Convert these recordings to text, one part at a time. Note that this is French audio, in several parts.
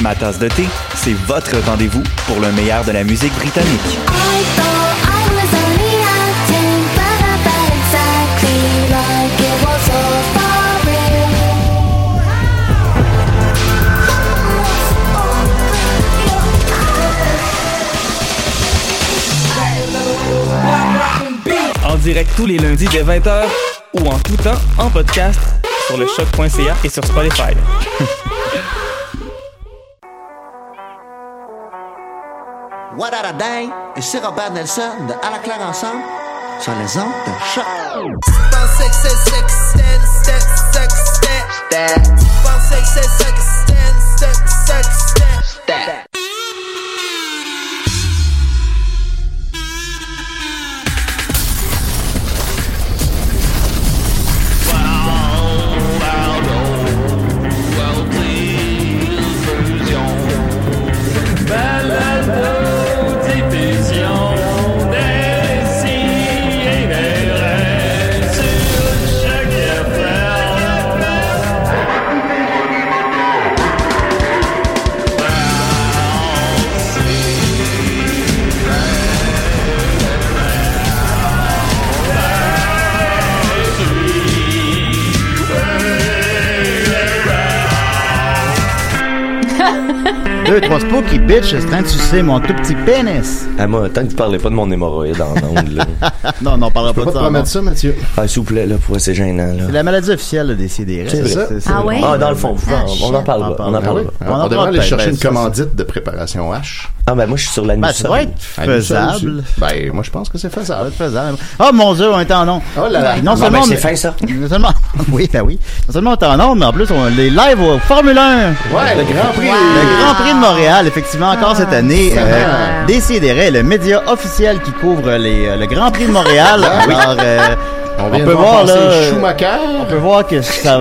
Ma tasse de thé, c'est votre rendez-vous pour le meilleur de la musique britannique. En direct tous les lundis dès 20h ou en tout temps en podcast sur le choc.ca et sur Spotify. What a dang? Ici Robert Nelson de À la claire ensemble sur les ondes de choc. Deux, trois spooky bitch, c'est train de sucer mon tout petit pénis. Ah, moi, tant que tu parlais pas de mon hémorroïde en ondes, là. non, non, on parlera pas de pas ça. te promettre ça, Mathieu. Ah, s'il vous plaît, là, pour c'est gênant, là. C'est la maladie officielle des CDR. C'est vrai. Ah ouais? Ah, dans le fond, Ah, on en parle pas. On en Ah parle oui? pas. On en On, devrait parle aller chercher ben, une ça, commandite de préparation H. Ah, ben, moi, je suis sur la Ben, nuit. ça doit être ça faisable. Ben, moi, je pense que c'est Ça faisable. être faisable. Oh mon dieu, on est en nom. Oh là là. Non seulement ben, on c'est est- fin, ça. Non seulement, oui, ben oui. Non seulement on est en nombre, mais en plus, on les live au Formule 1. Ouais, le Grand Prix. Le Grand Prix de Montréal, effectivement, encore cette année. Euh, Décideret, le média officiel qui couvre les, euh, le Grand Prix de Montréal. Alors, euh, On peut voir, là, euh, Schumacher, on peut voir que ça,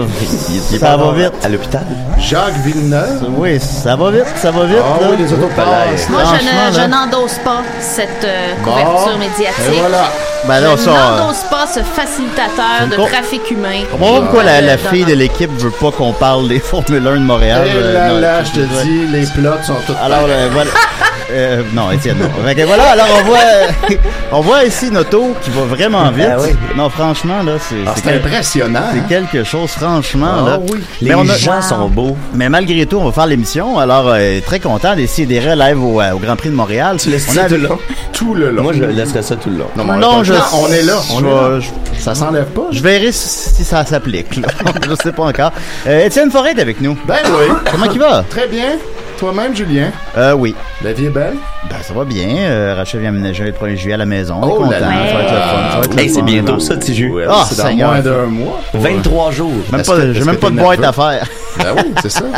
ça va vite. À l'hôpital? Jacques Villeneuve. Oui, ça va vite, ça va vite. Ah là. oui, les autos passent. Moi, je Franchement, ne- n'endosse pas cette euh, Bon. couverture médiatique. Et voilà. Ben là, je ça, euh, n'endosse pas ce facilitateur de trafic humain. Pas pourquoi la, la fille de l'équipe veut pas qu'on parle des Formule 1 de Montréal. Et euh, là, non, là, je te dis, les plots sont tous Alors euh, voilà. Euh, non, Étienne, non. Fait que voilà, alors on voit on voit ici une auto qui va vraiment vite. Ah oui. Non, franchement là, c'est Ah, c'est impressionnant. c'est hein? quelque chose franchement Ah là. oui. Les Mais on a- gens sont beaux. Mais malgré tout, on va faire l'émission. Alors euh, très content d'essayer des live au, euh, au Grand Prix de Montréal. Tu laisses ça tout le long? Tout le long. Moi, je laisserais ça tout le long. Non, mais on, Non, je- on est là. On je est là. je- Ça s'enlève pas. Je verrai si si ça s'applique. là. je sais pas encore. Euh, Étienne Forêt est avec nous. Ben oui. Comment il va? Très bien. Toi-même, Julien? Euh, oui. La vie est belle? Ben, ça va bien. Euh, Rachel vient aménager le 1er juillet à la maison. On est Oh content. là là. Ça va être le fun. Ça va être le Hey, c'est bientôt ça, Tiju. Ah, c'est dans moins d'un mois. 23 jours. Même pas, j'ai même pas de boîte à faire. Ben oui, c'est ça.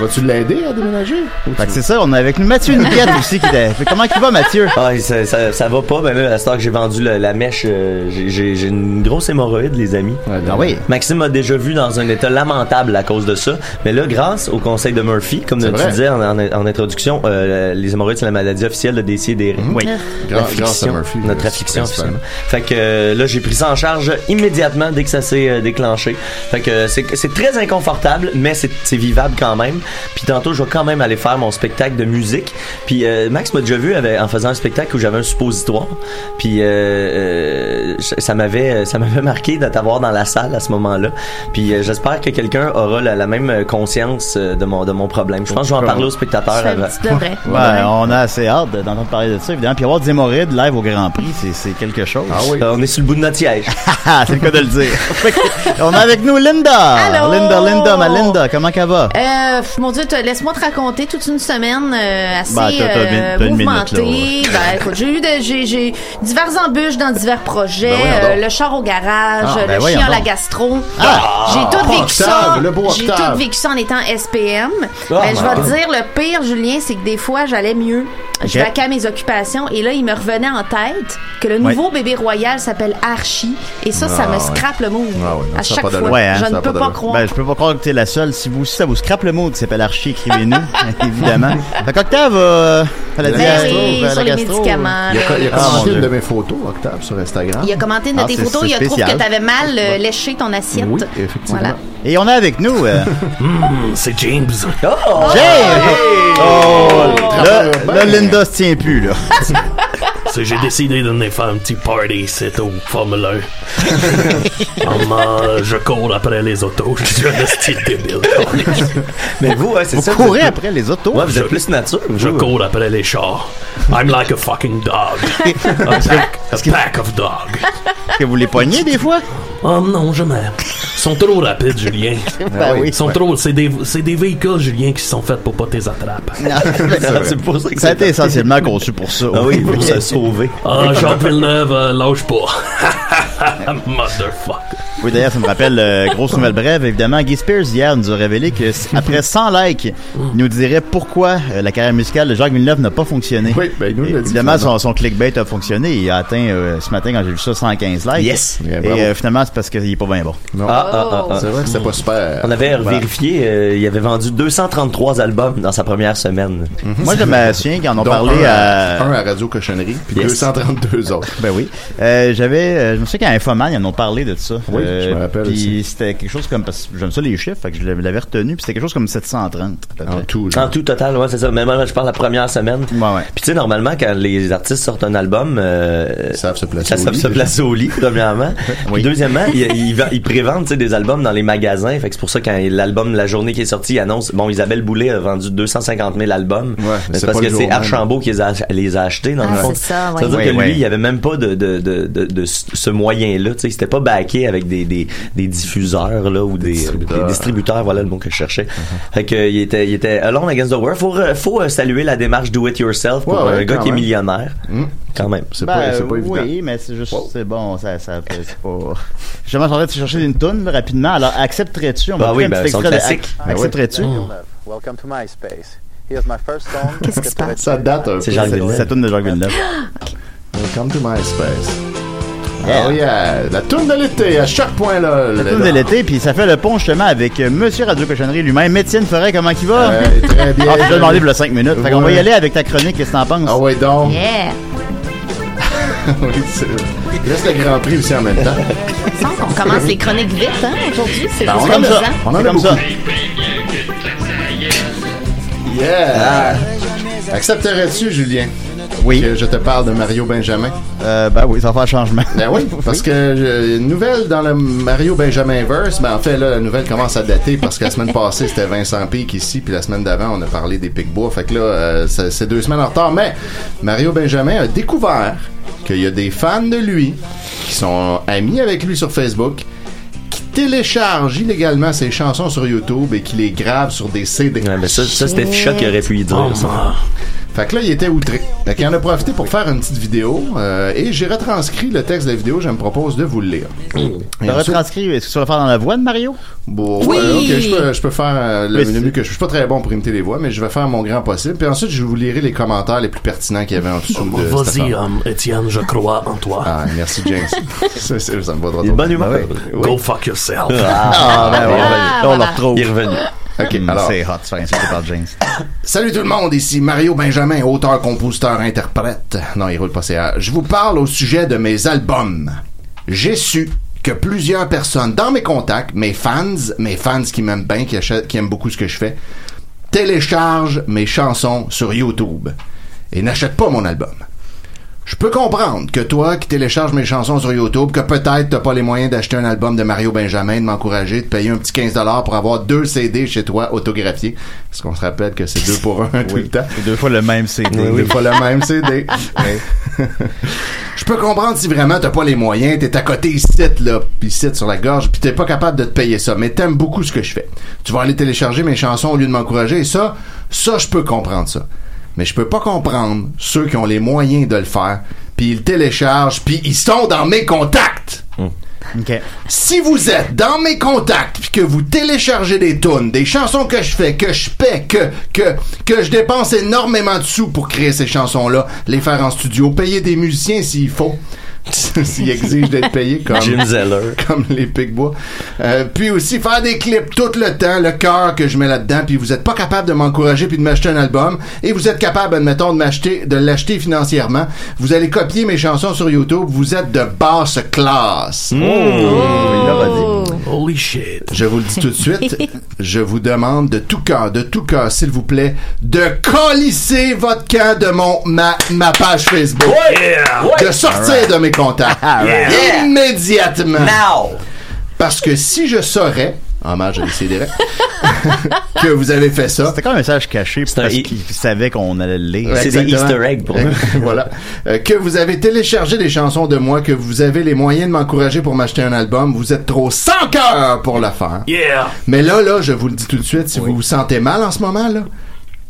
Vas-tu l'aider à déménager? Fait que c'est ça, on a avec nous Mathieu Niquette aussi qui était. Fait comment il va Mathieu? Ah, ça, ça, ça va pas, ben là, à ce temps que j'ai vendu la mèche, euh, j'ai- j'ai j'ai une grosse hémorroïde, les amis. Ah oui. Maxime m'a déjà vu dans un état lamentable à cause de ça. Mais là, grâce au conseil de Murphy, comme tu vrai. disais en, en- en introduction, euh, les hémorroïdes, c'est la maladie officielle de DCDR. Oui. Gra- L'affliction, grâce à Murphy. Notre euh, affliction, principalement. officiellement. Fait que euh, là, j'ai pris ça en charge immédiatement dès que ça s'est euh, déclenché. Fait que euh, c'est c'est très inconfortable, mais c'est c'est vivable quand même. Puis tantôt, je vais quand même aller faire mon spectacle de musique. Puis euh, Max m'a déjà vu avec- en faisant un spectacle où j'avais un suppositoire. Puis euh, euh, ça m'avait ça m'avait marqué de t'avoir dans la salle à ce moment-là. Puis euh, j'espère que quelqu'un aura la, la même conscience euh, de mon de mon problème. Je pense que je vais en parler aux spectateurs Ça, avant. Ben, on a assez hâte d'entendre parler de ça, évidemment. Puis avoir des hémorroïdes live au Grand Prix, c'est- c'est quelque chose. Ah oui. Euh, on est sur le bout de notre siège. C'est le cas de le dire. On a avec nous Linda. Allô? Linda, Linda, Linda, comment qu'elle va? Euh, mon Dieu, laisse-moi te raconter toute une semaine euh, assez Ben, une- euh, mouvementée. ben, écoute, j'ai eu de- j'ai, j'ai divers embûches dans divers projets. Ben, euh, le char au garage, Ah, ben, le voyons chien à la gastro. Ah! j'ai tout vécu ça. J'ai tout vécu ça en étant SPM. Oh ben, je vais te dire, le pire, Julien, c'est que des fois, j'allais mieux. Je vaquais à mes occupations et là, il me revenait en tête que le nouveau bébé royal s'appelle Archie. Et ça, ça Ah, me ouais. scrape le mood Ah ouais, à ça chaque fois. Ouais, hein, je ne peux pas croire. Ben, je peux pas croire que t'es la seule. Si vous aussi, ça vous scrape le mot qui s'appelle Archie, écrivez-nous, évidemment. Fait qu'Octave, euh, elle a dit Ben gastro, oui, la sur les gastro, médicaments. Il a, là. il a Ah, commenté une de mes photos, Octave, sur Instagram. Il a commenté une de Ah, tes photos, il a trouvé que t'avais mal euh, léché ton assiette. Oui, effectivement. Et on a avec nous euh, C'est James. Oh! James! Oh! Là, là, Linda se tient plus, là. J'ai décidé de venir faire un petit party, c'est au Formule 1. Hum, euh, je cours après les autos, je suis un style débile. Mais vous, c'est Vous ça. courez êtes- après les autos. Ouais, vous êtes plus nature. Je vous. cours après les chars. I'm like a fucking dog. A pack, a pack of dogs. Est-ce que vous les pognez des fois? Oh non, jamais. Ils sont trop rapides, Julien. Ben oui. Ils sont trop. C'est des, c'est des véhicules, Julien, qui sont faits pour pas tes attrapes. C'est pour ça que Ça a été essentiellement conçu pour ça. Ah oui, pour se sauver. Ah, Jacques Villeneuve, euh, lâche pas. Motherfucker. Oui, d'ailleurs, ça me rappelle, euh, grosse nouvelle brève, évidemment. Guy Spears, hier, nous a révélé que s- après 100 likes, il nous dirait pourquoi euh, la carrière musicale de Jacques Villeneuve n'a pas fonctionné. Oui, ben, il nous dit, Évidemment, son, son clickbait a fonctionné. Il a atteint, euh, ce matin, quand j'ai vu ça, 115 likes. Yes. Et euh, finalement, c'est parce qu'il est pas bien bon. Non. Ah, ah, ah, ah. C'est vrai que c'était pas super. On avait Voilà. vérifié, euh, il avait vendu 233 albums dans sa première semaine. Moi, je me souviens qu'ils en ont Dont parlé un, à... un à Radio Cochonnerie, puis Yes. 232 autres. Ben oui. Euh, j'avais, euh, je me souviens qu'à Infoman, ils en ont parlé de ça. Oui, Euh, je me rappelle Puis c'était quelque chose comme, parce que j'aime ça les chiffres, fait que je l'avais retenu, puis c'était quelque chose comme 730. à peu En tout, genre. En tout total, ouais, c'est ça. Mais moi, je parle la première semaine. Ouais, ouais. Puis tu sais, normalement, quand les artistes sortent un album, euh, Ils savent se placer ça au savent lit, se placer au lit, premièrement. Oui. Puis deuxièmement, va- prévendent tu sais, des albums dans les magasins. Fait que c'est pour ça quand l'album, la journée qui est sortie, il annonce, bon, Isabelle Boulet a vendu 250 000 albums. Ouais, Mais c'est parce pas que c'est Archambault qui les a, les a achetés, dans Ah, le fond. c'est ça, ouais. veut dire Oui, que lui, il y avait même pas de, de, de, de, de ce moyen-là, tu sais. C'était pas backé avec des, des, des diffuseurs, là, ou des, distributeurs. des distributeurs, voilà le mot que je cherchais. Uh-huh. Fait que, il était, il était alone against the world. Faut, re- faut euh, saluer la démarche do it yourself pour Ouais, ouais, un gars qui est millionnaire. Hmm. Quand même. C'est Ben, pas, pas évident. Oui, mais c'est juste, c'est bon, ça, ça, c'est pas. Justement, je en train de chercher une toune, rapidement. Alors, accepterais-tu? On va Bah écouter oui, un ben, petit extrait de- Ben. Accepterais-tu? Welcome to MySpace. Here's my first song. Qu'est-ce qui se passe? Ça date un peu. C'est Jacques C'est Villeneuve. sa toune de Jacques Villeneuve. Welcome to MySpace. Yeah. Oh yeah, la tourne de l'été à chaque point là. La toune de l'été, puis ça fait le pont justement avec euh, Monsieur Radio Cochonnerie lui-même. Étienne Forêt, comment il va? Ouais, très bien. Ah, je t'ai demandé pour le 5 minutes. Fait qu'on va y Ouais. aller avec ta chronique, qu'est-ce que t'en penses? Ah ouais donc. Yeah! Oui, c'est- Il reste le Grand Prix aussi en même temps. Il semble qu'on commence les chroniques vite, hein, aujourd'hui. C'est Ben, on juste comme ça. amusant. On en a comme beaucoup. ça. Yeah! Accepterais-tu, Julien, Oui. que je te parle de Mario Benjamin? Euh, ben oui, ça va faire changement. Ben oui, parce que euh, une nouvelle dans le Mario Benjamin verse, ben en fait là la nouvelle commence à dater parce que la semaine passée c'était Vincent Pic ici, puis la semaine d'avant on a parlé des Picbois, fait que là euh, c'est deux semaines en retard, mais Mario Benjamin a découvert qu'il y a des fans de lui qui sont amis avec lui sur Facebook qui téléchargent illégalement ses chansons sur YouTube et qui les gravent sur des CD. Ouais, mais ça, ça c'était Ficha qui aurait pu y dire. Oh, ça. Fait que là, il était outré. Fait qu'il en a profité pour faire une petite vidéo euh, et j'ai retranscrit le texte de la vidéo. Je me propose de vous le lire. Et T'as retranscrit, est-ce que tu vas le faire dans la voix de Mario? Bon, Oui! ok, je peux, je peux faire euh, le, mieux que je, je suis pas très bon pour imiter les voix, mais je vais faire mon grand possible. Puis ensuite, je vous lirai les commentaires les plus pertinents qu'il y avait en dessous de cette Vas-y, um, Étienne, je crois en toi. Ah, merci James. ça, ça me va droit Il est de. Ben. Go fuck yourself. Ah, ben oui. Là, on le retrouve. Il est revenu. Ok, alors. C'est hot, de se faire insulter par James. Salut tout le monde, ici Mario Benjamin, auteur, compositeur, interprète. Non, il roule pas CA. Je vous parle au sujet de mes albums. J'ai su que plusieurs personnes dans mes contacts, mes fans, mes fans qui m'aiment bien, qui, achètent- qui aiment beaucoup ce que je fais, téléchargent mes chansons sur YouTube et n'achètent pas mon album. Je peux comprendre que toi qui télécharges mes chansons sur YouTube, que peut-être t'as pas les moyens d'acheter un album de Mario Benjamin, de m'encourager, de payer un petit 15$ pour avoir deux CD chez toi autographiés. Parce qu'on se rappelle que c'est deux pour un tout le temps. Deux fois le même CD. Deux fois le même CD. Je peux comprendre si vraiment t'as pas les moyens, t'es à côté ici, là, pis ici sur la gorge, pis t'es pas capable de te payer ça, mais t'aimes beaucoup ce que je fais. Tu vas aller télécharger mes chansons au lieu de m'encourager, et ça, ça, je peux comprendre ça. Mais je peux pas comprendre ceux qui ont les moyens de le faire, puis ils le téléchargent, puis ils sont dans mes contacts. Si vous êtes dans mes contacts puis que vous téléchargez des tunes, des chansons que je fais, que je paie, que que que je dépense énormément de sous pour créer ces chansons-là, les faire en studio, payer des musiciens s'il faut. S'ils exigent d'être payés comme Jim Zeller. comme les Picbois. Euh, puis aussi faire des clips tout le temps, le cœur que je mets là-dedans, puis vous êtes pas capable de m'encourager puis de m'acheter un album, et vous êtes capable, admettons, de m'acheter, de l'acheter financièrement. Vous allez copier mes chansons sur YouTube, vous êtes de basse classe. Holy shit. Je vous le dis tout de suite, je vous demande de tout cœur, de tout cœur, s'il vous plaît, de colisser votre camp de mon ma, ma page Facebook. Yeah. De sortir de mes contacts. Yeah. Immédiatement. Now. Parce que si je saurais, hommage à décider que vous avez fait ça. C'était comme un message caché parce un- qu'il savait qu'on allait le lire. Ouais, exactement. voilà. Euh, que vous avez téléchargé des chansons de moi, que vous avez les moyens de m'encourager pour m'acheter un album, vous êtes trop sans cœur pour le faire. Yeah. Mais là, là, je vous le dis tout de suite, si vous vous sentez mal en ce moment, là,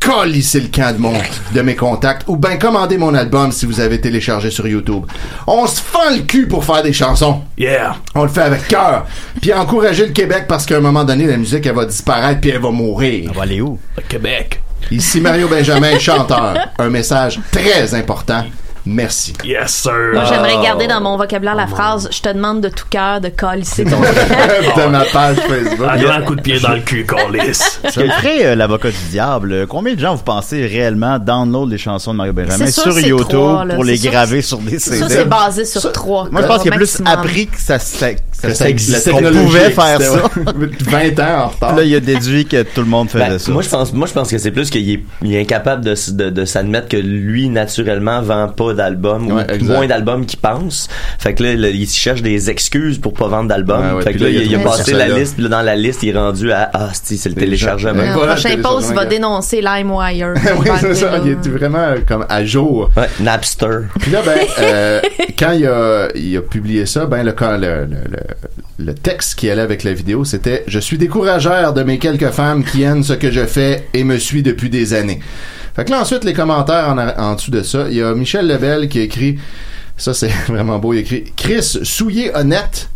colissez le camp de, mon, de mes contacts ou ben commandez mon album si vous avez téléchargé sur YouTube. On se fend le cul pour faire des chansons. Yeah. On le fait avec cœur. Puis encourager le Québec parce qu'à un moment donné, la musique, elle va disparaître puis elle va mourir. On va aller où? Le Québec. Ici Mario Benjamin, chanteur. Un message très important. Merci. Yes, sir. Moi, j'aimerais garder dans mon vocabulaire la phrase Je te demande de tout cœur de colisser ton de ma page Facebook. Un grand coup de pied dans le cul, Colis. Ce que ferait euh, l'avocat du diable, euh, combien de gens vous pensez réellement download les chansons de Mario Benjamin sur YouTube pour les graver sur des Ça, CD? c'est basé sur trois. Moi, je pense qu'il a plus appris que ça, ça, que ça, ça qu'on pouvait faire ça. ouais, 20 ans en retard. Là, il a déduit que tout le monde faisait Ben, ça. moi je pense moi je pense que c'est plus qu'il est, il est incapable de, de s'admettre que lui naturellement vend pas d'albums Ouais, ou exact. moins d'albums qu'il pense. Fait que là, là, il cherche des excuses pour pas vendre d'albums. Ouais, ouais, fait que là, là, il, a passé la là. liste, puis là, dans la liste, il est rendu à ah c'est c'est le téléchargement. Le prochain post va dénoncer LimeWire. oui, c'est ça. Il est vraiment euh, comme à jour. Ouais, Napster. Puis là, ben, euh, quand il a, il a publié ça, ben, le, quand le, le, le, le texte qui allait avec la vidéo, c'était « Je suis décourageur de mes quelques femmes qui aiment ce que je fais et me suivent depuis des années. » Fait que là, ensuite, les commentaires en, a- en dessous de ça, il y a Michel Lebel qui écrit, ça c'est vraiment beau, il écrit « Chris, souillé honnête ».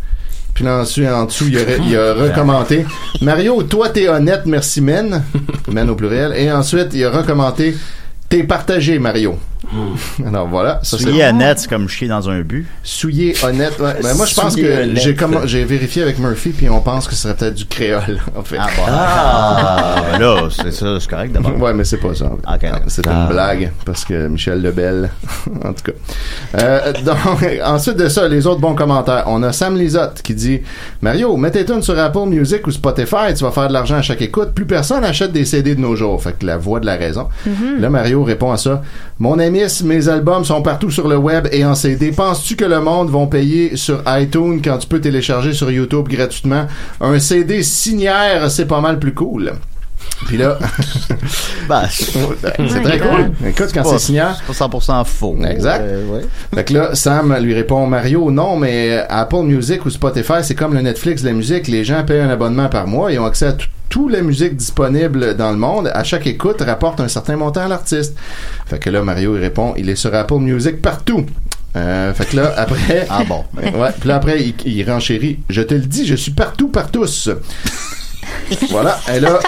Puis là, ensuite, en dessous, il a, il a recommenté « Mario, toi t'es honnête, merci men ». Men au pluriel. Et ensuite, il a recommenté « T'es partagé, Mario ». Alors voilà, ça c'est Souiller net, c'est comme chier dans un but. Souillé honnête. Ouais. Ben, moi, je pense que honnête. j'ai vérifié avec Murphy, puis on pense que ce serait peut-être du créole, en fait. Ah, bon. Ah, ben là, c'est ça, c'est correct d'abord. Ouais, mais c'est pas ça. Non. C'est Ah. une blague, parce que Michel Lebel, en tout cas. Euh, donc, ensuite de ça, les autres bons commentaires. On a Sam Lizotte qui dit Mario, mets tes tunes sur Apple Music ou Spotify, tu vas faire de l'argent à chaque écoute. Plus personne achète des CD de nos jours. Fait que la voix de la raison. Là, Mario répond à ça. Mon ami, mes albums sont partout sur le web et en CD. Penses-tu que le monde vont payer sur iTunes quand tu peux télécharger sur YouTube gratuitement? Un CD signaire, c'est pas mal plus cool. Puis là, Ben, c'est très cool. Écoute, quand c'est signaire, c'est pas 100% faux. Exact. Euh, ouais. fait que là, Sam lui répond Mario, non, mais Apple Music ou Spotify, c'est comme le Netflix de la musique. Les gens payent un abonnement par mois et ont accès à tout, toutes les musiques disponibles dans le monde, à chaque écoute, rapporte un certain montant à l'artiste. Fait que là, Mario, il répond, il est sur Apple Music partout. Euh, fait que là, après... Ah bon. Ouais, puis là, après, il, il renchérit. Je te le dis, je suis partout par tous. voilà. Et là,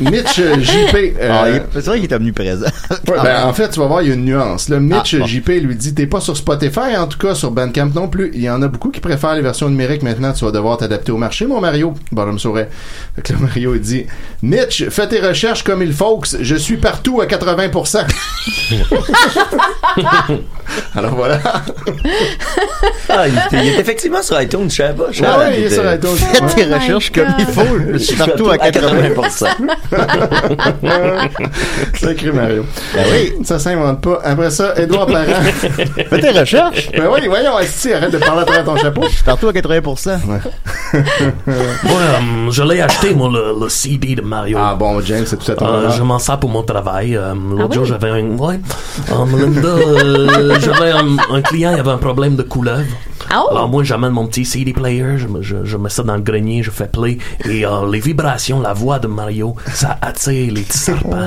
Mitch JP. euh, Ah, il- c'est vrai qu'il est omniprésent. Ouais, ben, en fait, tu vas voir, il y a une nuance. Là, Mitch Ah, bon. JP lui dit T'es pas sur Spotify, en tout cas sur Bandcamp non plus. Il y en a beaucoup qui préfèrent les versions numériques maintenant. Tu vas devoir t'adapter au marché, mon Mario. Bonhomme sourit. Fait que là, Mario, il dit Mitch, fais tes recherches comme il faut. Je suis partout à 80%. Alors voilà. Ah, il, est- il est effectivement sur iTunes, je savais pas. je Ouais, savais ouais, il est était- sur iTunes. Fais tes recherches comme il faut. Je suis partout à 80%. Sacré Mario. Ben oui. Ça s'invente pas. Après ça, Edouard Parent. Fais tes recherches. ben oui, voyons, Asti, arrête de parler à travers ton chapeau. Je suis partout à 80%. Ouais, euh, je l'ai acheté, moi, le, le CD de Mario. Ah bon, James, c'est tout à ton Euh, je m'en sers pour mon travail. Euh, L'autre Ah jour, oui? j'avais un... Ouais. Euh, Melinda, euh, j'avais un, un client, il avait un problème de couleuvre. Ah oh! Alors moi, j'amène mon petit CD player, je, je, je mets ça dans le grenier, je fais play, et euh, les vibrations, la voix de Mario, ça attire les petits serpents.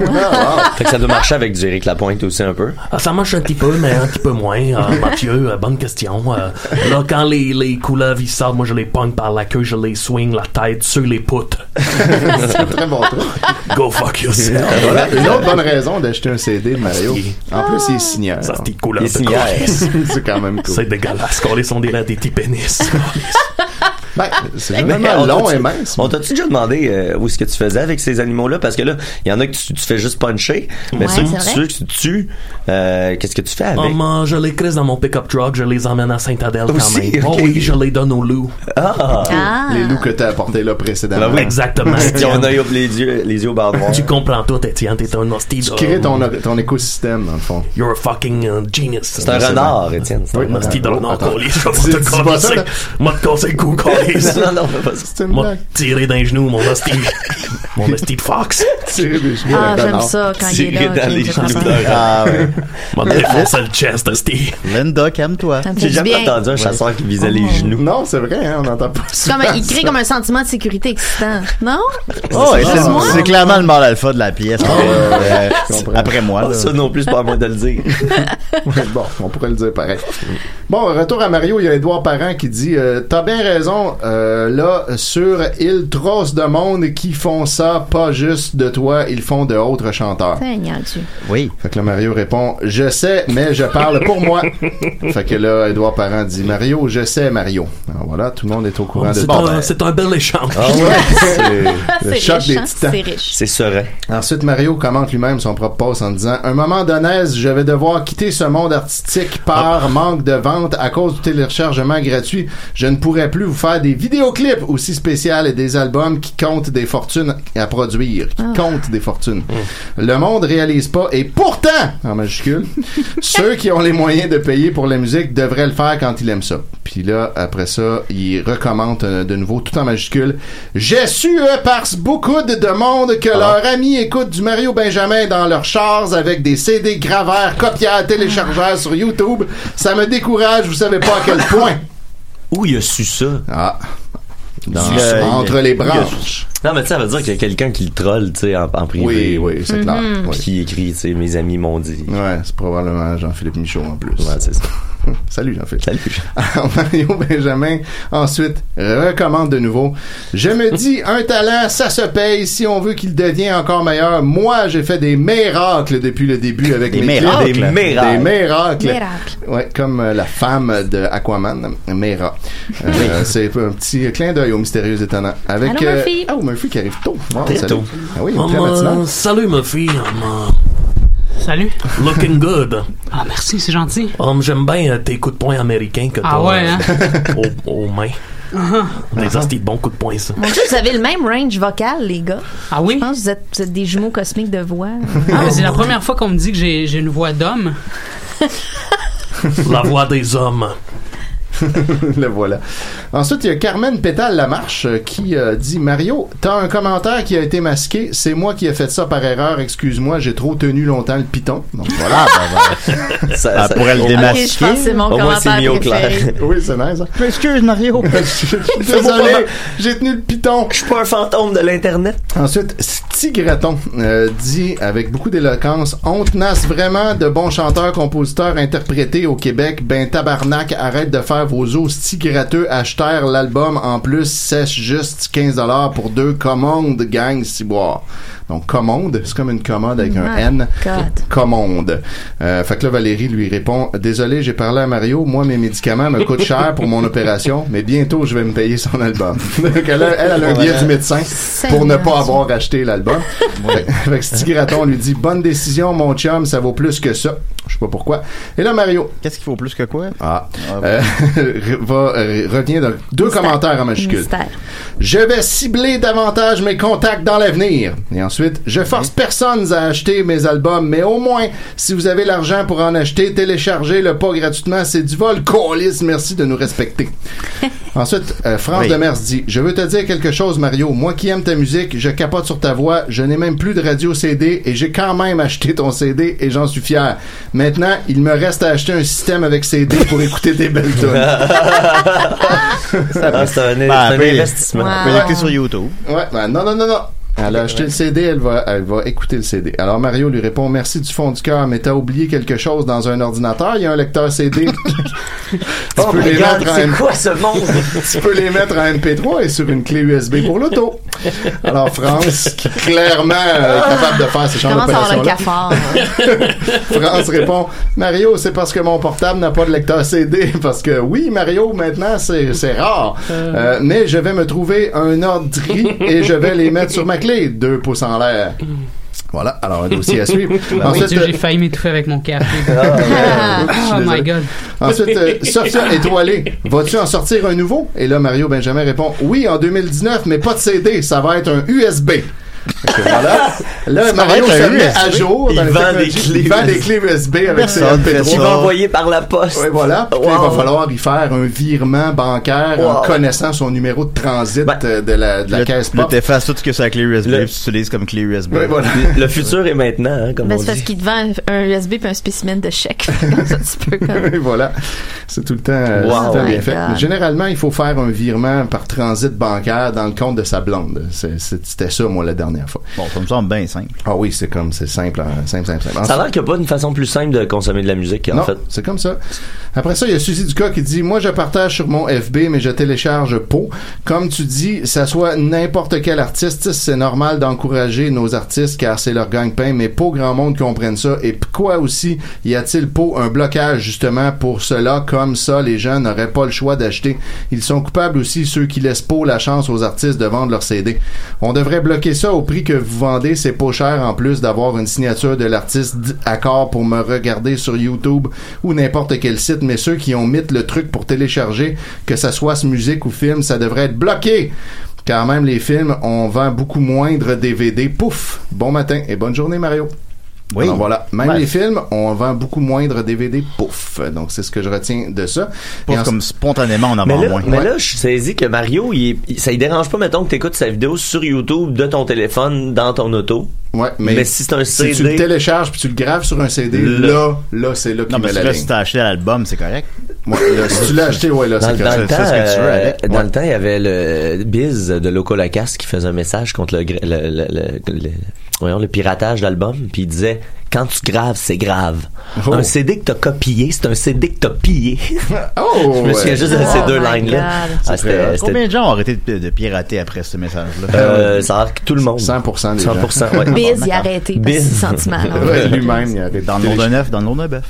Fait que ça doit marcher avec du Eric Lapointe aussi un peu. Ah, ça marche un petit peu, mais un petit peu moins. Euh, Mathieu, euh, bonne question. Euh, là, quand les, les couleuvres, ils sortent, moi, je les pogne par la queue, je les swing la tête sur les poutres. c'est un très bon truc. Go fuck yourself. Voilà, une autre bonne raison d'acheter un CD de Mario. En plus, il est signeur. Ça, c'est des couleurs Les de signères. colis. c'est quand même cool. C'est dégueulasse. Coller sont des, des petits pénis. Ben, c'est Mais vraiment on long et mince. On t'a-tu déjà demandé euh, où est-ce que tu faisais avec ces animaux-là? Parce que là, il y en a que tu, tu fais juste puncher, mais ceux, que tu tues, euh, qu'est-ce que tu fais avec? Euh, je les crisse dans mon pick-up truck, je les emmène à Saint-Adèle quand Aussi, même. ok. Oh oui, je les donne aux loups. Ah! Ah. Les loups que t'as apportés là précédemment. Ben oui. Exactement. Qui ont un œil au- les yeux, les yeux au. Tu comprends tout, Étienne, t'es un hostie. Tu crées ton, ton écosystème, dans le fond. You're a fucking uh, genius. C'est un renard, Étienne. c'est un hostie de Oh, renard, colis. Je vais te casser. te le cou, colis. Non, non, fais pas ça. C'est une Moi, blague. tirer d'un genou, mon hostie. mon hostie de fox. Tirer des Ah, j'aime ça quand il est là. dans les genoux Ah ouais. Moi, me défoncer le chest, hostie. Linda, calme-toi. Ça J'ai jamais entendu un chasseur qui visait les genoux. Non, c'est vrai, hein, on n'entend pas souvent il crée ça. comme un sentiment de sécurité excitant. Non? Oh, ça, c'est clairement le mâle alpha de la pièce. Euh, je comprends. après moi. Là. ça non plus, pas moi de le dire. Bon, on pourrait le dire pareil. Bon, retour à Mario, il y a Edouard Parent qui dit euh, T'as bien raison, euh, là, sur il trosse de monde qui font ça, pas juste de toi, ils font de autres chanteurs. Oui. Fait que là, Mario répond Je sais, mais je parle pour moi. fait que là, Edouard Parent dit Mario, je sais, Mario. Alors voilà, tout le monde est au courant de C'est Bon, un, ben, c'est un bel échange. ah ouais, c'est le C'est choc riche, des hein? titans. C'est riche. C'est serein. Ensuite, Mario commente lui-même son propre post en disant Un moment d'onèse, je vais devoir quitter ce monde artistique par manque de vente à cause du téléchargement gratuit. Je ne pourrai plus vous faire des vidéoclips aussi spéciaux et des albums qui comptent des fortunes à produire. Qui comptent des fortunes. Le monde réalise pas et pourtant, en majuscule, ceux qui ont les moyens de payer pour la musique devraient le faire quand ils aiment ça. Puis là, après ça, il recommande euh, de nouveau tout en majuscule. J'ai su euh, par beaucoup de, de monde que leurs amis écoutent du Mario Benjamin dans leurs chars avec des CD graveurs, copieurs, téléchargeurs sur YouTube. Ça me décourage, vous savez pas à quel point. Où il a su ça? Ah. Dans- Le- entre les branches. Non, mais tu sais, ça veut dire qu'il y a quelqu'un qui le troll, tu sais, en, en privé. Oui, oui, c'est clair. Mhm. Oui. Qui écrit, tu sais, mes amis m'ont dit. Ouais, c'est probablement Jean-Philippe Michaud en plus. Ouais, c'est ça. Salut Jean-Philippe. Salut. Alors, Mario Benjamin, ensuite, recommande de nouveau. Je me dis, un talent, ça se paye si on veut qu'il devienne encore meilleur. Moi, j'ai fait des miracles depuis le début avec Des mes miracles? clips. Des miracles. Des miracles. Miracle. Ouais, comme euh, la femme de Aquaman, Mera. Euh, c'est un petit clin d'œil au mystérieux étonnant. Avec, Allô, Murphy? oh, Murphy qui arrive tôt. Salut. tôt. Ah oui, Um, euh, salut, ma fille. Um, Salut. looking good. Ah, merci, c'est gentil. J'aime bien euh, tes coups de poing américains que t'as Ah ouais, hein? euh, aux, aux mains. Des hosties de bons coups de poing, ça. Mon Dieu, vous avez le même range vocal, les gars. Ah oui? Je pense que vous êtes, vous êtes des jumeaux cosmiques de voix. Ah, mais c'est la première fois qu'on me dit que j'ai une voix d'homme. La voix des hommes. le voilà. Ensuite, il y a Carmen Pétale Lamarche euh, qui euh, dit Mario, t'as un commentaire qui a été masqué. C'est moi qui ai fait ça par erreur. Excuse-moi, j'ai trop tenu longtemps le piton. Donc voilà. Ça- Ah, ça- pour elle au- démasquer. Ok, je pense que c'est mon Au moins, c'est commentaire mis au clair. oui, c'est nice. hein? Excuse, Mario. Désolé, j'ai tenu le piton. Je suis pas un fantôme de l'Internet. Ensuite, Stigraton euh, dit avec beaucoup d'éloquence On tenace vraiment de bons chanteurs, compositeurs interprétés au Québec. Ben tabarnak, arrête de faire vos os stigrateux. Achetèrent l'album en plus, sèche juste 15$ pour deux commandes, gang, si boire. Donc, commande, c'est comme une commode avec un N. God. Commande. Euh, fait que là, Valérie lui répond Désolé, j'ai parlé à Mario. Moi, mes médicaments me coûtent cher pour mon opération, mais bientôt, je vais me payer son album. Donc, elle, a- elle, elle a un billet du médecin pour ne pas avoir acheté l'album. Fait- Fait que Stigraton lui dit Bonne décision, mon chum, ça vaut plus que ça. Je sais pas pourquoi. Et là, Mario. Qu'est-ce qu'il faut plus que quoi? Ah. Ah. Euh, va, euh, revient dans deux Mystère. commentaires en majuscule. Mystère. Je vais cibler davantage mes contacts dans l'avenir. Et ensuite, je force personne à acheter mes albums, mais au moins, si vous avez l'argent pour en acheter, téléchargez-le pas gratuitement. C'est du vol. Colis, merci de nous respecter. ensuite, euh, France Oui. Demers dit, je veux te dire quelque chose, Mario. Moi qui aime ta musique, je capote sur ta voix. Je n'ai même plus de radio CD et j'ai quand même acheté ton CD et j'en suis fier. Maintenant, il me reste à acheter un système avec CD pour écouter tes belles tunes. Ah, c'est un, un Ben, elle peut- investissement. peut l'écouter sur YouTube. Ouais, ben non, non, non, non. Elle a acheté le CD, elle va, elle va écouter le CD. Alors Mario lui répond merci du fond du cœur, mais t'as oublié quelque chose dans un ordinateur? Il y a un lecteur CD. tu Oh peux my les God, mettre en c'est M- quoi ce monde? tu peux les mettre en MP3 et sur une clé USB pour l'auto. Alors France, qui clairement euh, est capable de faire ces genres d'opérations-là. cafard? France répond Mario, c'est parce que mon portable n'a pas de lecteur CD. Parce que oui, Mario, maintenant, c'est c'est rare. Euh, mais je vais me trouver un ordi et je vais les mettre sur ma clé. Deux pouces en l'air. Voilà, alors un dossier à suivre. Mon Dieu, j'ai failli m'étouffer avec mon café. Je suis oh my god. Ensuite, euh, Sophia étoilée, vas-tu en sortir un nouveau? Et là, Mario Benjamin répond, oui, en 2019, mais pas de CD, ça va être un USB. Voilà. Là, Mario se met à jour. Il les vend des clés Il vend des USB. clés USB avec ses Personne MP3. fait ça. Il va envoyer par la poste. Oui, voilà. Puis là, Il va falloir y faire un virement bancaire en connaissant son numéro de transit euh, de la, de la Là, caisse pop. t'effaces tout ce que c'est avec les USB, Le- tu utilises comme clé USB. Oui, voilà. Le futur est maintenant, hein, comme Ben, on c'est parce qu'il te vend un USB puis un spécimen de chèque. Comme ça, tu peux comme... Oui, voilà. C'est tout le temps, Wow. c'est tout le temps Oh bien fait. Mais généralement, il faut faire un virement par transit bancaire dans le compte de sa blonde. C'était ça, moi, la dernière fois. Bon, ça me semble bien simple. Ah oui, c'est comme, c'est simple, hein, simple, simple, simple. Ça a l'air qu'il n'y a pas une façon plus simple de consommer de la musique, en non, fait. c'est comme ça. Après ça, il y a Suzy Ducas qui dit Moi, je partage sur mon FB, mais je télécharge Po. Comme tu dis, ça soit n'importe quel artiste, c'est normal d'encourager nos artistes car c'est leur gagne-pain, mais pas grand monde comprenne ça. Et pourquoi aussi y a-t-il pas un blocage justement pour cela? Comme ça, les gens n'auraient pas le choix d'acheter. Ils sont coupables aussi ceux qui laissent pas la chance aux artistes de vendre leurs CD. On devrait bloquer ça prix que vous vendez. C'est pas cher en plus d'avoir une signature de l'artiste accord pour me regarder sur YouTube ou n'importe quel site. Mais ceux qui ont mis le truc pour télécharger, que ça soit musique ou film, ça devrait être bloqué. Car même les films, on vend beaucoup moindre DVD. Pouf! Bon matin et bonne journée, Mario. Oui. Alors voilà, même Ouais. les films, on vend beaucoup moindre DVD. Pouf! Donc c'est ce que je retiens de ça. En- comme spontanément, on en Mais vend là, moins. mais Ouais. là, je saisis que Mario, il, ça ne dérange pas, mettons, que tu écoutes sa vidéo sur YouTube de ton téléphone dans ton auto. Ouais, mais, Mais si c'est un si tu le CD, télécharges puis tu le graves sur un CD, Là. là, là, c'est là Non, qu'il mais met la là, ligne. si t'as acheté l'album, c'est correct. Ouais, là, si tu l'as acheté, ouais, là, Dans, c'est dans le correct. temps, ça, ce que tu veux euh, avec. dans Ouais. le temps, il y avait le Biz de Loco Lacasse qui faisait un message contre le, gra- le, le, le, le- voyons, le piratage d'albums, puis il disait quand tu graves, c'est grave. Oh. Un CD que t'as copié, c'est un CD que t'as pillé. Oh! Je me souviens ouais. juste de Oh ces deux my lignes-là. God. Ah, c'était- c'était- Combien de gens ont arrêté de, de pirater après ce message-là? euh, ça a l'air que tout le monde. 100% des gens. 100%, ouais. Biz, il a arrêté Biz. sentiment. Ouais, lui-même, il a arrêté. Dans le nom d'un œuf, dans le nom d'un bœuf.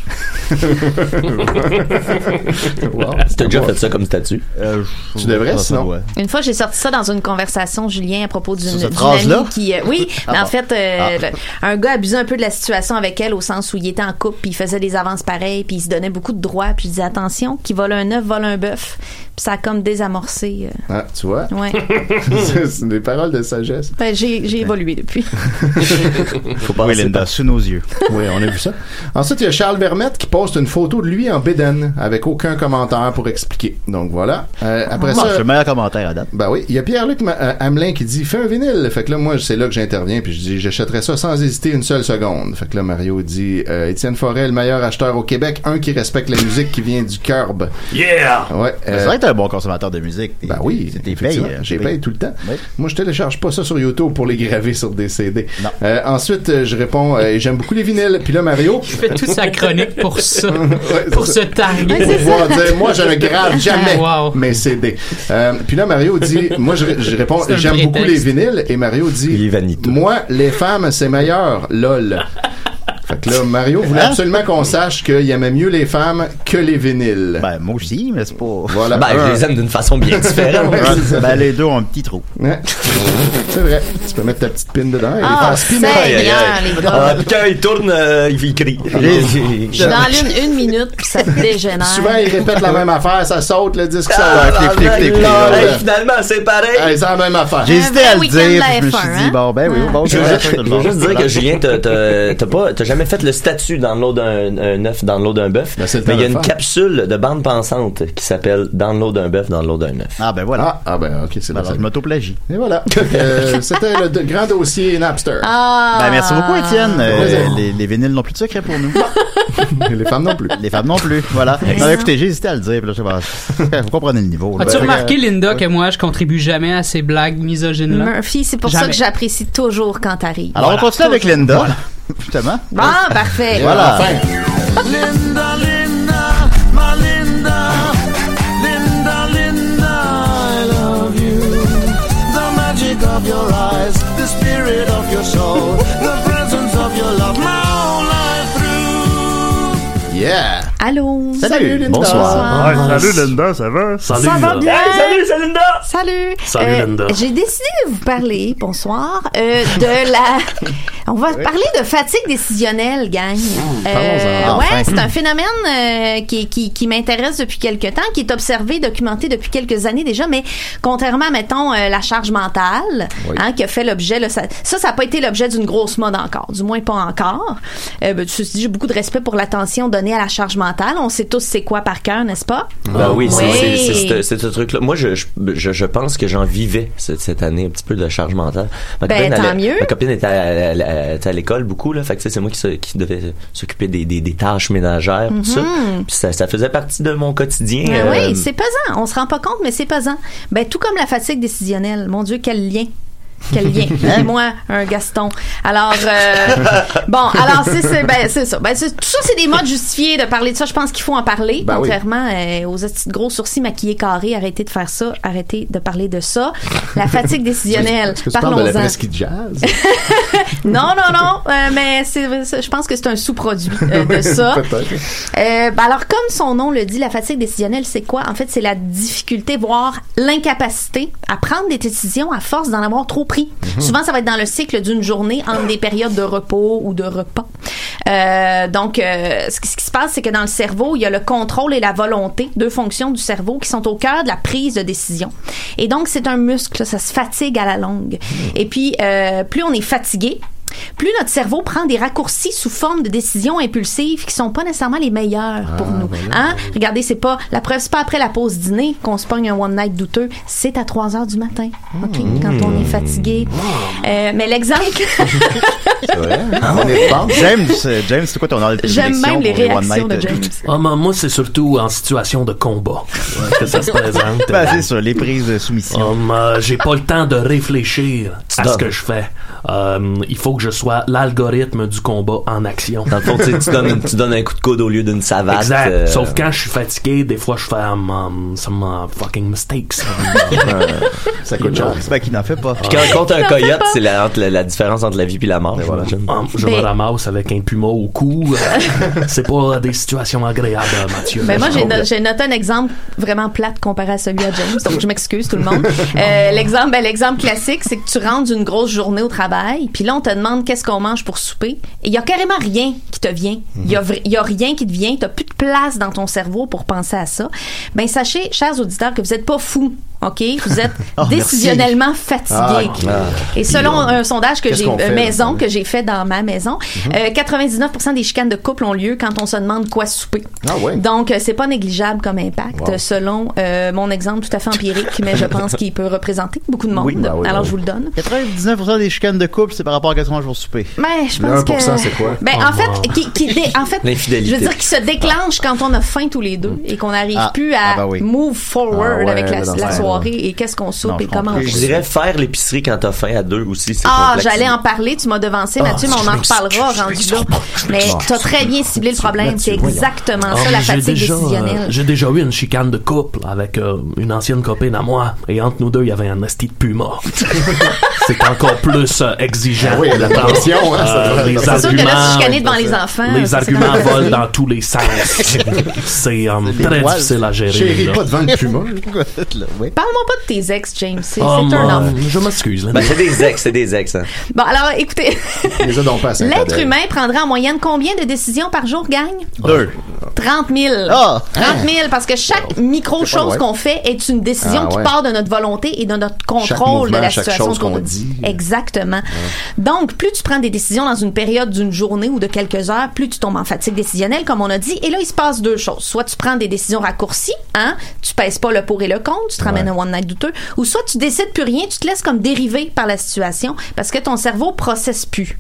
Wow. T'as déjà fait ça comme statut? Euh, Tu devrais, sinon. doit. Une fois, j'ai sorti ça dans une conversation, Julien, à propos d'une amie qui... euh, oui, Ah mais en fait, euh, Ah. un gars abusait un peu de la situation avec elle au sens où il était en couple, puis il faisait des avances pareilles, puis il se donnait beaucoup de droits, puis je disais attention, qui vole un œuf, vole un bœuf. Puis ça a comme désamorcé. euh, Ah, tu vois? Ouais. C'est- des paroles de sagesse. Ben, j'ai j'ai évolué depuis. Faut Oui, Linda, sous nos yeux. Oui, on a vu ça. Ensuite, il y a Charles Vermette qui poste une photo de lui en bédaine avec aucun commentaire pour expliquer. Donc voilà. Euh, après Ah, ça. c'est le meilleur commentaire à date. Ben oui, il y a Pierre-Luc euh, Hamelin qui dit fais un vinyle. Fait que là moi c'est là que j'interviens puis je dis j'achèterais ça sans hésiter une seule seconde. Fait que là Mario dit euh, Étienne Forêt le meilleur acheteur au Québec, un qui respecte la musique qui vient du curb. Yeah! Ouais. Que t'es un bon consommateur de musique. Ben oui, T'es payé. effectivement, euh, j'ai payé tout le temps. Moi, je télécharge pas ça sur YouTube pour les graver sur des CD. Euh, ensuite, euh, je réponds, euh, j'aime beaucoup les vinyles. Puis là, Mario. Il fait toute sa chronique pour ça. Ouais, pour pouvoir dire, moi, je ne grave jamais Wow. mes CD. Euh, puis là, Mario dit, moi, je, je réponds, j'aime beaucoup les vinyles. Et Mario dit, moi, les femmes, c'est meilleur. Lol. Fait que là, Mario voulait Hein? absolument qu'on sache qu'il aimait mieux les femmes que les vinyles. Ben, moi aussi, mais c'est pas. Voilà. Ben, je les aime d'une façon bien différente. Ben, les deux ont un petit trou. Ouais. c'est vrai. Tu peux mettre ta petite pin dedans et Ah, les faire spinner. Ah, puis quand il tourne, euh, il crie. Je suis dans l'une une minute, puis ça dégénère. Souvent, ils répètent la même affaire, ça saute, le disque saute. Ah, Clic, clic, clic, clic. Hey, Ouais. finalement, c'est pareil. Hey, c'est la même affaire. J'ai hésité à le dire, puis je me suis F1, dit, hein? bon, ben oui, bon, Je veux juste, dire que Julien, t'as- t'as jamais fait le statut download un, un œuf, download un bœuf. Ben, mais il y a une faire. capsule de bande pensante qui s'appelle download un bœuf, download un œuf. Ah, ben voilà. Ah, ah ben, ok, c'est Alors, bon. je m'autoplagie. Et voilà. Euh, C'était le de- grand dossier Napster. Ah. Ben, merci beaucoup, Étienne. Euh, les, les vinyles n'ont plus de secret pour nous. Les femmes non plus. Les femmes non plus. Voilà. Non, écoutez, j'ai hésité à le dire, puis là, je sais pas. Vous comprenez le niveau. là. As-tu remarqué, euh, Linda, que moi, je contribue jamais à ces blagues misogynes-là? Murphy, c'est pour ça que j'apprécie toujours quand t'arrives. Alors, on continue avec Linda. Justement. Bon, ah, parfait. Voilà. Linda, Linda, my Linda, Linda, Linda, I love you. The magic of your eyes, the spirit of your soul, the presence of your love, my whole life through. Yeah. Allô? Salut, Linda. bonsoir. Ouais, salut Linda, ça va? Salut. Ça va bien? salut, c'est Linda! Salut. Salut, Linda. J'ai décidé de vous parler, bonsoir, euh, de la. On va parler de fatigue décisionnelle, gang. Euh, parlons-en. ouais, Enfin. c'est un phénomène euh, qui, qui, qui m'intéresse depuis quelque temps, qui est observé, documenté depuis quelques années déjà, mais contrairement, mettons, euh, la charge mentale, Oui. hein, qui a fait l'objet, là, ça, ça, n'a pas été l'objet d'une grosse mode encore, du moins pas encore. Euh, ben, j'ai beaucoup de respect pour l'attention donnée à la charge mentale. On sait tous c'est quoi par cœur, n'est-ce pas? Ben oui, c'est Oui. c'est- ce- truc-là. Moi, je, je, je, pense que j'en vivais cette, cette année un petit peu de charge mentale. Ma Ben, copine, tant allait- mieux. Ma copine était à, à- à- était à l'école beaucoup, là. Fait que c'est moi qui, devais s'occuper des, des, des tâches ménagères, tout ça. Puis ça, ça faisait partie de mon quotidien. Ah euh, oui, c'est pesant. On se rend pas compte, mais c'est pesant. Ben, tout comme la fatigue décisionnelle. Mon Dieu, quel lien. Quel lien. Et moi, un Gaston. Alors, euh, bon, alors, c'est, c'est, ben, c'est ça. Ben, tout ça, c'est des modes justifiés de parler de ça. Je pense qu'il faut en parler. Ben oui. contrairement euh, aux petits gros sourcils maquillés carrés. Arrêtez de faire ça. Arrêtez de parler de ça. La fatigue décisionnelle. Parlons-en. Non, non, non. euh, mais je pense que c'est un sous-produit euh, de ça. Ben alors, comme son nom le dit, la fatigue décisionnelle, c'est quoi? En fait, c'est la difficulté, voire l'incapacité à prendre des décisions à force d'en avoir trop pris. Souvent, ça va être dans le cycle d'une journée, entre des périodes de repos ou de repas. Euh, donc, euh, ce, qui, ce qui se passe, c'est que dans le cerveau, il y a le contrôle et la volonté, deux fonctions du cerveau qui sont au cœur de la prise de décision. Et donc, c'est un muscle, ça se fatigue à la longue. Et puis, euh, plus on est fatigué, plus notre cerveau prend des raccourcis sous forme de décisions impulsives qui sont pas nécessairement les meilleures pour nous. Hein? Regardez, c'est pas la preuve, c'est pas après la pause dîner qu'on se pogne un one night douteux, c'est à 3 heures du matin. OK, quand on est fatigué. Euh, mais l'exemple C'est vrai. On est de base. James, euh, James, c'est quoi ton ordre de J'aime même les pour les One réactions Night, de euh, James. Ah, mais moi, c'est surtout en situation de combat que ça se présente. Ben, c'est ça, les prises de soumission. Hum, euh, j'ai pas le temps de réfléchir à donnes. ce que je fais. Euh, il faut que je sois l'algorithme du combat en action. Dans le fond, tu donnes, tu donnes un coup de coude au lieu d'une savate. Exact. euh, Sauf quand je suis fatigué, des fois je fais um, um, some uh, fucking mistakes. Ça coûte cher. Ben, qui n'en fait pas. Puis quand on compte un coyote, c'est la, entre la, la différence entre la vie et la mort. Um, je Ben- me ramasse avec un puma au cou. Euh, c'est pas des situations agréables, Mathieu. Ben moi, no- j'ai noté un exemple vraiment plate comparé à celui à James, donc je m'excuse tout le monde. Euh, l'exemple, ben, l'exemple classique, c'est que tu rentres d'une grosse journée au travail, puis là, on te demande qu'est-ce qu'on mange pour souper, il y a carrément rien qui te vient. Il il y a rien qui te vient. T'as plus de place dans ton cerveau pour penser à ça. Ben sachez, chers auditeurs, que vous êtes pas fous. OK? Vous êtes Oh, merci. décisionnellement fatigués. Ah, Et selon un sondage que j'ai euh, fait, maison que j'ai fait dans ma maison, euh, 99% des chicanes de couple ont lieu quand on se demande quoi souper. Ah ouais. Donc euh, c'est pas négligeable comme impact Wow. selon euh, mon exemple tout à fait empirique, mais je pense qu'il peut représenter beaucoup de monde. Oui, bah oui, Alors bah je vous le donne. 99% des chicanes de couple, c'est par rapport à qu'est-ce qu'on mange pour souper. Mais je Le pense 1%, que c'est quoi? Ben Oh, en fait, wow. qui, qui dé- en fait, L'infidélité. je veux dire qui se déclenche quand on a faim tous les deux et qu'on n'arrive Ah. plus à Ah, bah oui. move forward Ah ouais, avec la, la ce soirée et qu'est-ce qu'on soupe et comment on Je dirais faire l'épicerie quand t'as faim à deux aussi, c'est Ah, j'allais en parler, tu m'as devancé, Ah, Mathieu, mais on en reparlera rendu là. Mais t'as très bien ciblé le problème, c'est exactement Ah, ça, la fatigue décisionnelle. euh, J'ai déjà eu une chicane de couple avec euh, une ancienne copine à moi. Et entre nous deux, il y avait un esti de puma. c'est encore plus euh, exigeant. Ah oui, la tension, hein, doit- les C'est sûr que là, arguments, devant les enfants, les arguments volent dans tous les sens. c'est euh, très difficile à gérer. Chérie, pas devant le puma. Parle-moi pas de tes ex, James. C'est c'est turn off. je m'excuse. Ben, c'est des ex, c'est des ex. Hein. Bon, alors, écoutez. L'être humain prendrait en moyenne combien de décisions par jour, gang? Deux. 30 000. Ah! 30 000, parce que chaque micro-chose ouais. qu'on fait est une décision Ah, qui ouais. part de notre volonté et de notre contrôle de la situation. qu'on de- dit. Exactement. Donc, plus tu prends des décisions dans une période d'une journée ou de quelques heures, plus tu tombes en fatigue décisionnelle, comme on a dit. Et là, il se passe deux choses. Soit tu prends des décisions raccourcies, hein, tu pèses pas le pour et le contre, tu te ramènes one night douteux, ou soit tu décides plus rien, tu te laisses comme dériver par la situation parce que ton cerveau processe plus.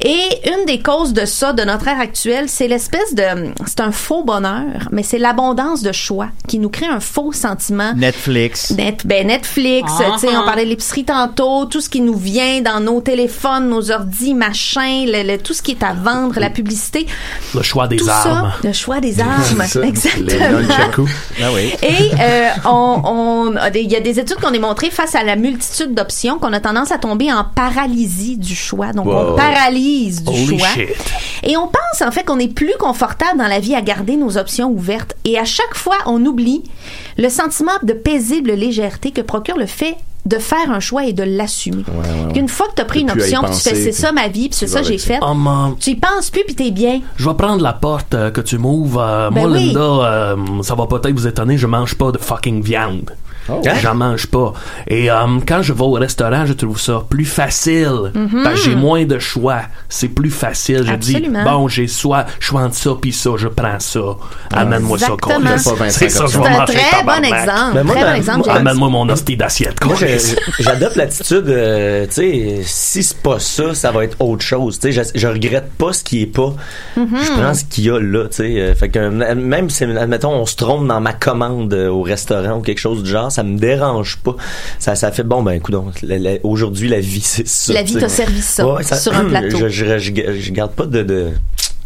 Et une des causes de ça, de notre ère actuelle, c'est l'espèce de, c'est un faux bonheur, mais c'est l'abondance de choix qui nous crée un faux sentiment. Netflix. Net, ben Netflix, Ah, tu sais, ah. on parlait de l'épicerie tantôt, tout ce qui nous vient dans nos téléphones, nos ordis, machin, le, le- tout ce qui est à vendre, la publicité. Le choix des tout armes. ça, le choix des armes, Ça, exactement. Ah oui. Et euh, on, on il y a des études qu'on a montrées face à la multitude d'options qu'on a tendance à tomber en paralysie du choix. Donc on Wow. Paralyse du Holy choix. shit. Et on pense en fait qu'on est plus confortable dans la vie à garder nos options ouvertes. Et à chaque fois, on oublie le sentiment de paisible légèreté que procure le fait de faire un choix et de l'assumer. ouais. Une fois que tu as pris une option, puis tu fais c'est ça ma vie, puis c'est ça j'ai fait. Euh, Tu y penses plus puis t'es bien. Je vais prendre la porte euh, que tu m'ouvres. Euh, Ben moi, oui. Linda, euh, ça va peut-être vous étonner, je mange pas de fucking viande. Oh. J'en mange pas. Et euh, quand je vais au restaurant, je trouve ça plus facile. Mhm. Parce que j'ai moins de choix. C'est plus facile. Je Absolument. dis, bon, j'ai soit, je suis entre ça puis ça, je prends ça. Amène-moi ça, Exactement. quoi. Pas 25 C'est ça, je C'est vais un manger, très bon exemple. Ben, moi, très bon exemple. Amène-moi mon hostie d'assiette, j'adopte l'attitude, euh, tu sais, si c'est pas ça, ça va être autre chose. Tu sais, je, je regrette pas ce qui est pas. Mm-hmm. Je prends ce qu'il y a là, tu sais. Euh, Fait que même si, admettons, on se trompe dans ma commande au restaurant ou quelque chose du genre, ça me dérange pas. Ça, ça fait bon, ben, écoute, aujourd'hui la vie c'est ça. La vie t'a servi ça, sur un plateau. Je, je, je, je garde pas de, de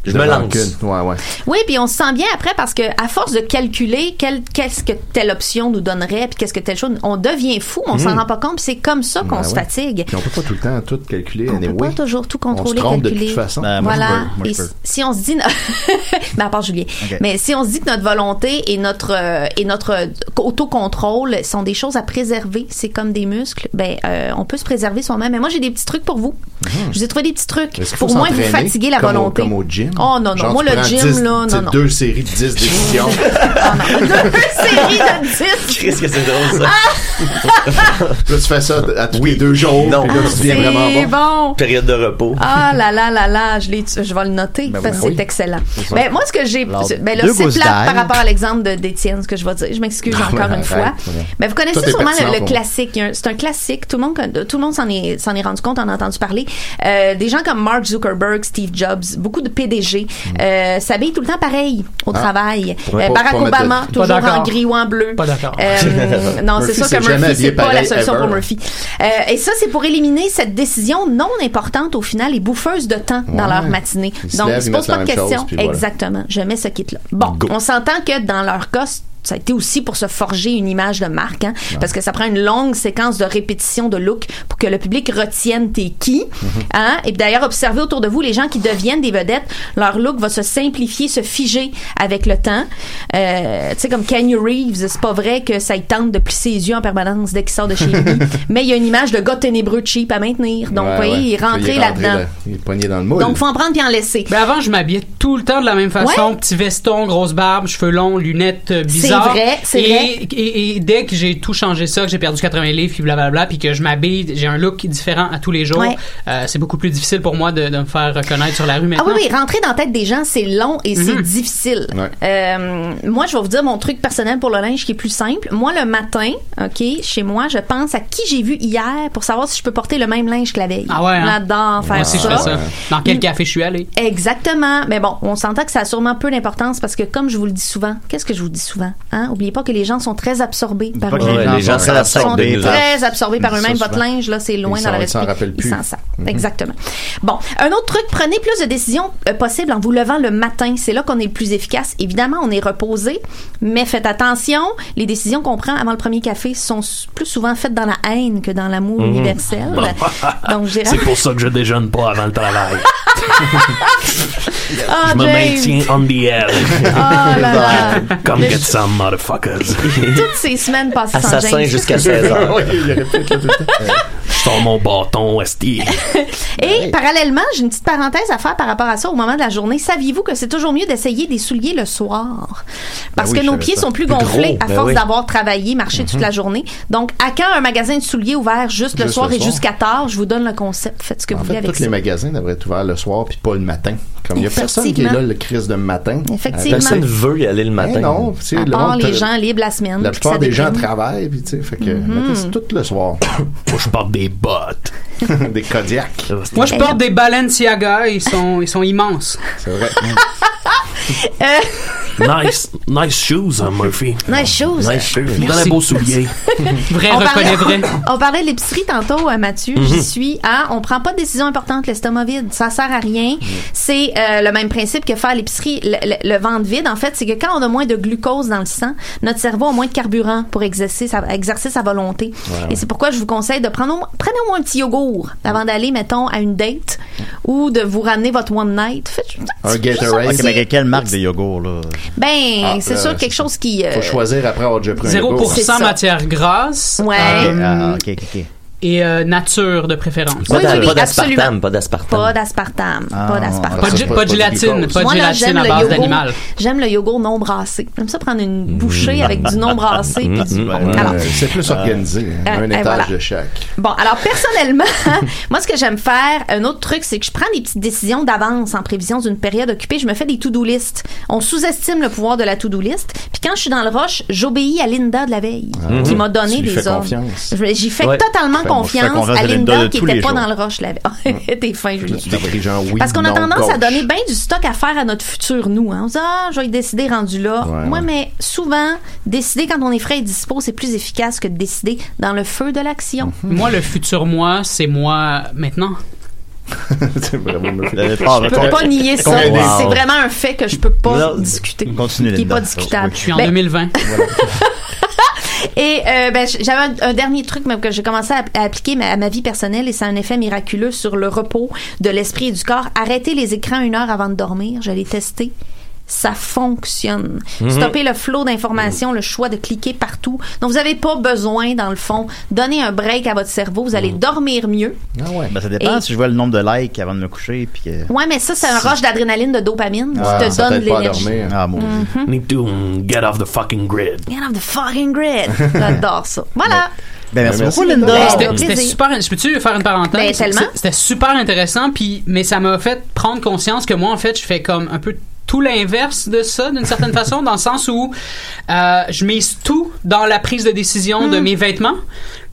je me lance. Ouais, ouais. Oui, puis on se sent bien après parce que à force de calculer quel- qu'est-ce que telle option nous donnerait, puis qu'est-ce que telle chose, on devient fou, on s'en rend pas compte, puis c'est comme ça qu'on Ben se ouais. fatigue. Puis on peut pas tout le temps tout calculer. On peut anyway. pas toujours tout On se contrôler, trompe de calculer. toute façon. Ben, moi, je voilà. peux. Moi, je Et peux. si on se dit, ben, à part Julien, mais si on se dit que notre volonté et notre euh, et notre euh, autocontrôle sont des choses à préserver, c'est comme des muscles, ben euh, on peut se préserver soi-même. Mais moi j'ai des petits trucs pour vous. Je vous ai trouvé des petits trucs pour moins vous fatiguer la comme au- volonté. Comme au gym? Oh non non, Genre, moi le gym 10, là, non non. Deux séries de 10 décisions. Non. Deux séries de 10. Qu'est-ce que c'est drôle ça? Là, tu fais ça à tous les deux jours. Non. là, tu deviens vraiment C'est bon. bon. Période de repos. Ah là là là là, je, vais le noter Ben parce que oui. c'est excellent. Ben, moi, ce que j'ai. Ben là, c'est plate par rapport à l'exemple de- d'Étienne, ce que je vais dire. Je m'excuse Ah, encore ben, une fois. Mais vous connaissez sûrement le, classique. Un- C'est un classique. Tout le monde, con- tout le monde s'en est, s'en est rendu compte, en a entendu parler. Euh, des gens comme Mark Zuckerberg, Steve Jobs, beaucoup de PDG euh, s'habillent tout le temps pareil au. Ah. travail. Pour Euh, pas- Barack pas mettre de- Obama, toujours en gris ou en bleu. Pas d'accord. Euh, non, c'est Murphy sûr que Murphy, c'est pas la solution ever. pour Murphy. Euh, et ça, c'est pour éliminer cette décision non importante au final et bouffeuse de temps dans Ouais. leur matinée. Ils se Donc, ils se posent pas de chose, questions. voilà. Exactement. Je mets ce kit-là. Bon, Go. on s'entend que dans leur cas, c'est ça a été aussi pour se forger une image de marque, hein, parce que ça prend une longue séquence de répétition de look pour que le public retienne t'es qui. Hein? Et d'ailleurs, observez autour de vous les gens qui deviennent des vedettes, leur look va se simplifier, se figer avec le temps. Euh, tu sais, comme Kanye Reeves, c'est pas vrai que ça y tente de plisser les yeux en permanence dès qu'il sort de chez lui, mais il y a une image de gars ténébreux cheap à maintenir. Donc, Ouais, vous voyez, ouais. il est rentré là-dedans. là. Il est pogné dans le moule. Donc, faut en prendre puis en laisser. Ben avant, je m'habillais tout le temps de la même façon. Petit veston, grosse barbe, cheveux longs, lunettes bizarres. vrai, c'est vrai. Et, et dès que j'ai tout changé ça, que j'ai perdu 80 livres, puis blablabla, puis que je m'habille, j'ai un look différent à tous les jours, Ouais. euh, c'est beaucoup plus difficile pour moi de, de me faire reconnaître sur la rue Ah maintenant. oui, oui, rentrer dans la tête des gens, c'est long et c'est Mhm. difficile. Ouais. Euh, moi, je vais vous dire mon truc personnel pour le linge qui est plus simple. Moi, le matin, OK, chez moi, je pense à qui j'ai vu hier pour savoir si je peux porter le même linge que la veille. Ah ouais, hein? J'adore faire Moi aussi, je ça. fais ça. Dans quel café je suis allé? Exactement. Mais bon, on s'entend que ça a sûrement peu d'importance parce que, comme je vous le dis souvent, qu'est-ce que je vous dis souvent? Hein? Oubliez pas que les gens sont très absorbés par eux-mêmes. les les gens sont la sont très absorbés par eux-mêmes. Votre linge, là, c'est loin Ils dans s'en- leur ils s'en esprit. rappellent Ils plus. s'en savent. Exactement. Bon, un autre truc, prenez plus de décisions euh, possibles en vous levant le matin. C'est là qu'on est le plus efficace. Évidemment, on est reposé, mais faites attention. Les décisions qu'on prend avant le premier café sont plus souvent faites dans la haine que dans l'amour Mhm. universel. Donc. C'est pour ça que je déjeune pas avant le travail. Ah, je me James! maintiens on the edge. Oh là là. Come Le- get some motherfuckers. Toutes ces semaines passées sans Assassin James. jusqu'à 16 heures. Je sors mon bâton, esti. Et parallèlement, j'ai une petite parenthèse à faire par rapport à ça au moment de la journée. Saviez-vous que c'est toujours mieux d'essayer des souliers le soir? Parce Ben oui, que nos pieds ça. sont plus Plus gonflés gros, à ben force oui. d'avoir travaillé, marché toute la journée. Donc, à quand un magasin de souliers ouvert juste le soir le et jusqu'à tard? Je vous donne le concept. Faites ce que En vous voulez fait, avec tous ça. les magasins devraient être ouverts le soir puis pas le matin. Comme il y a personne qui est là le crise de matin. Effectivement. Personne veut y aller le matin. Eh non, tu sais, À le part monde, les euh, gens libres la semaine. La plupart des gens travaillent, puis tu sais, fait que c'est tout le soir. Que je porte des bottes. des Kodiak. Moi, je porte des Balenciaga, ils sont, ils sont immenses. C'est vrai. Nice, nice shoes, hein, Murphy. Nice shoes. Nice shoes. Dans les beaux souliers. Vrai, On reconnais vrai. on parlait de l'épicerie tantôt, euh, Mathieu. Mhm. J'y suis. Hein, on prend pas de décision importante l'estomac vide. Ça sert à rien. C'est euh, le même principe que faire l'épicerie. Le, le- le ventre vide, en fait, c'est que quand on a moins de glucose dans le sang, notre cerveau a moins de carburant pour exercer sa, exercer sa volonté. Et c'est pourquoi je vous conseille de prendre au moins, prenez au moins un petit yogourt avant d'aller, mettons, à une date ou de vous ramener votre one night. Faites Un Gatorade. Quelle marque de yogourt, là? Ben, Ah, c'est là, sûr quelque chose qui. euh, Faut choisir après avoir déjà pris un yogourt. 0% C'est ça. matière grasse. Ouais. euh, Ah, ok, ok, ok. Et euh, nature de préférence. Pas Oui, oui, oui, pas d'aspartame, absolument. pas d'aspartame. Pas d'aspartame. Ah, pas d'aspartame. Pas de, c'est pas pas- de gélatine, pas de gélatine j'aime à base d'animal. J'aime le yogourt non brassé. J'aime ça prendre une bouchée avec du non brassé. puis du- Ouais, Alors, c'est plus organisé. hein. euh, un étage voilà. de chaque. Bon, alors personnellement, moi ce que j'aime faire, un autre truc, c'est que je prends des petites décisions d'avance en prévision d'une période occupée. Je me fais des to-do list. On sous-estime le pouvoir de la to-do list. Puis quand je suis dans le rush, j'obéis à Linda de la veille, qui m'a donné Ah. Des ordres. J'y fais totalement Confiance à à Linda qui tous était les pas jours. dans le rush la veille. T'es fin, Julien. Oui, Parce qu'on a tendance à donner bien du stock à faire à notre futur nous. Hein. On se dit, ah, je vais y décider rendu là. Ouais, Moi, ouais. mais souvent, décider quand on est frais et dispo, c'est plus efficace que de décider dans le feu de l'action. Moi, le futur moi, c'est moi maintenant. c'est vraiment Je peux pas nier ça. Wow. C'est vraiment un fait que je peux pas Non. discuter. Continue, Qui est Linda. pas discutable. Je suis en Ben, 2020. Et euh, ben, j'avais un, dernier truc que j'ai commencé à, appliquer à ma vie personnelle et ça a un effet miraculeux sur le repos de l'esprit et du corps. Arrêter les écrans une heure avant de dormir. Je l'ai testé. Ça fonctionne. Stopper le flot d'informations, le choix de cliquer partout. Donc, vous n'avez pas besoin, dans le fond, donner un break à votre cerveau. Vous allez dormir mieux. Ah ouais. Ben, ça dépend Et- si je vois le nombre de likes avant de me coucher. Puis que... Ouais, mais ça, c'est un rush d'adrénaline, de dopamine Ah, qui te donne de t'aide pas à l'énergie. dormir. Ah, maudit. Mm-hmm. Need to mm, get off the fucking grid. Get off the fucking grid. J'adore ça. Voilà. Ben, merci, merci, beaucoup, Linda. Ben, C'était- super. Je peux-tu faire une parenthèse? Ben, C'était super intéressant, puis mais ça m'a fait prendre conscience que moi, en fait, je fais comme un peu tout l'inverse de ça, d'une certaine façon, dans le sens où euh, je mise tout dans la prise de décision Hmm. de mes vêtements,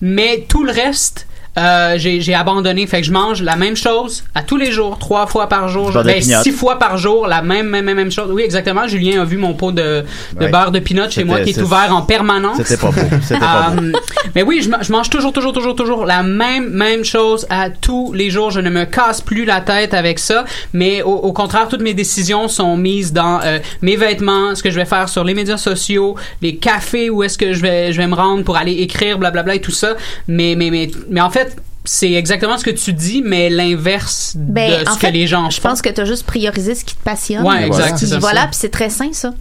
mais tout le reste. Euh, j'ai j'ai abandonné. Fait que je mange la même chose à tous les jours, trois fois par jour. Ben, six fois par jour, la même, même, même, même chose. Oui, exactement. Julien a vu mon pot de, de Ouais. beurre de peanut chez moi qui est ouvert en permanence. C'était pas beau. Pas beau. Euh, mais oui, je, ma- je mange toujours, toujours, toujours, toujours la même, même chose à tous les jours. Je ne me casse plus la tête avec ça. Mais au, au contraire, toutes mes décisions sont mises dans euh, mes vêtements, ce que je vais faire sur les médias sociaux, les cafés où est-ce que je vais, je vais me rendre pour aller écrire, blablabla et tout ça. Mais, mais, mais, mais en fait, c'est exactement ce que tu dis, mais l'inverse Ben, de en ce fait, que les gens Je pense que tu as juste priorisé ce qui te passionne. Ouais, exact, Puis voilà, puis c'est très sain, ça.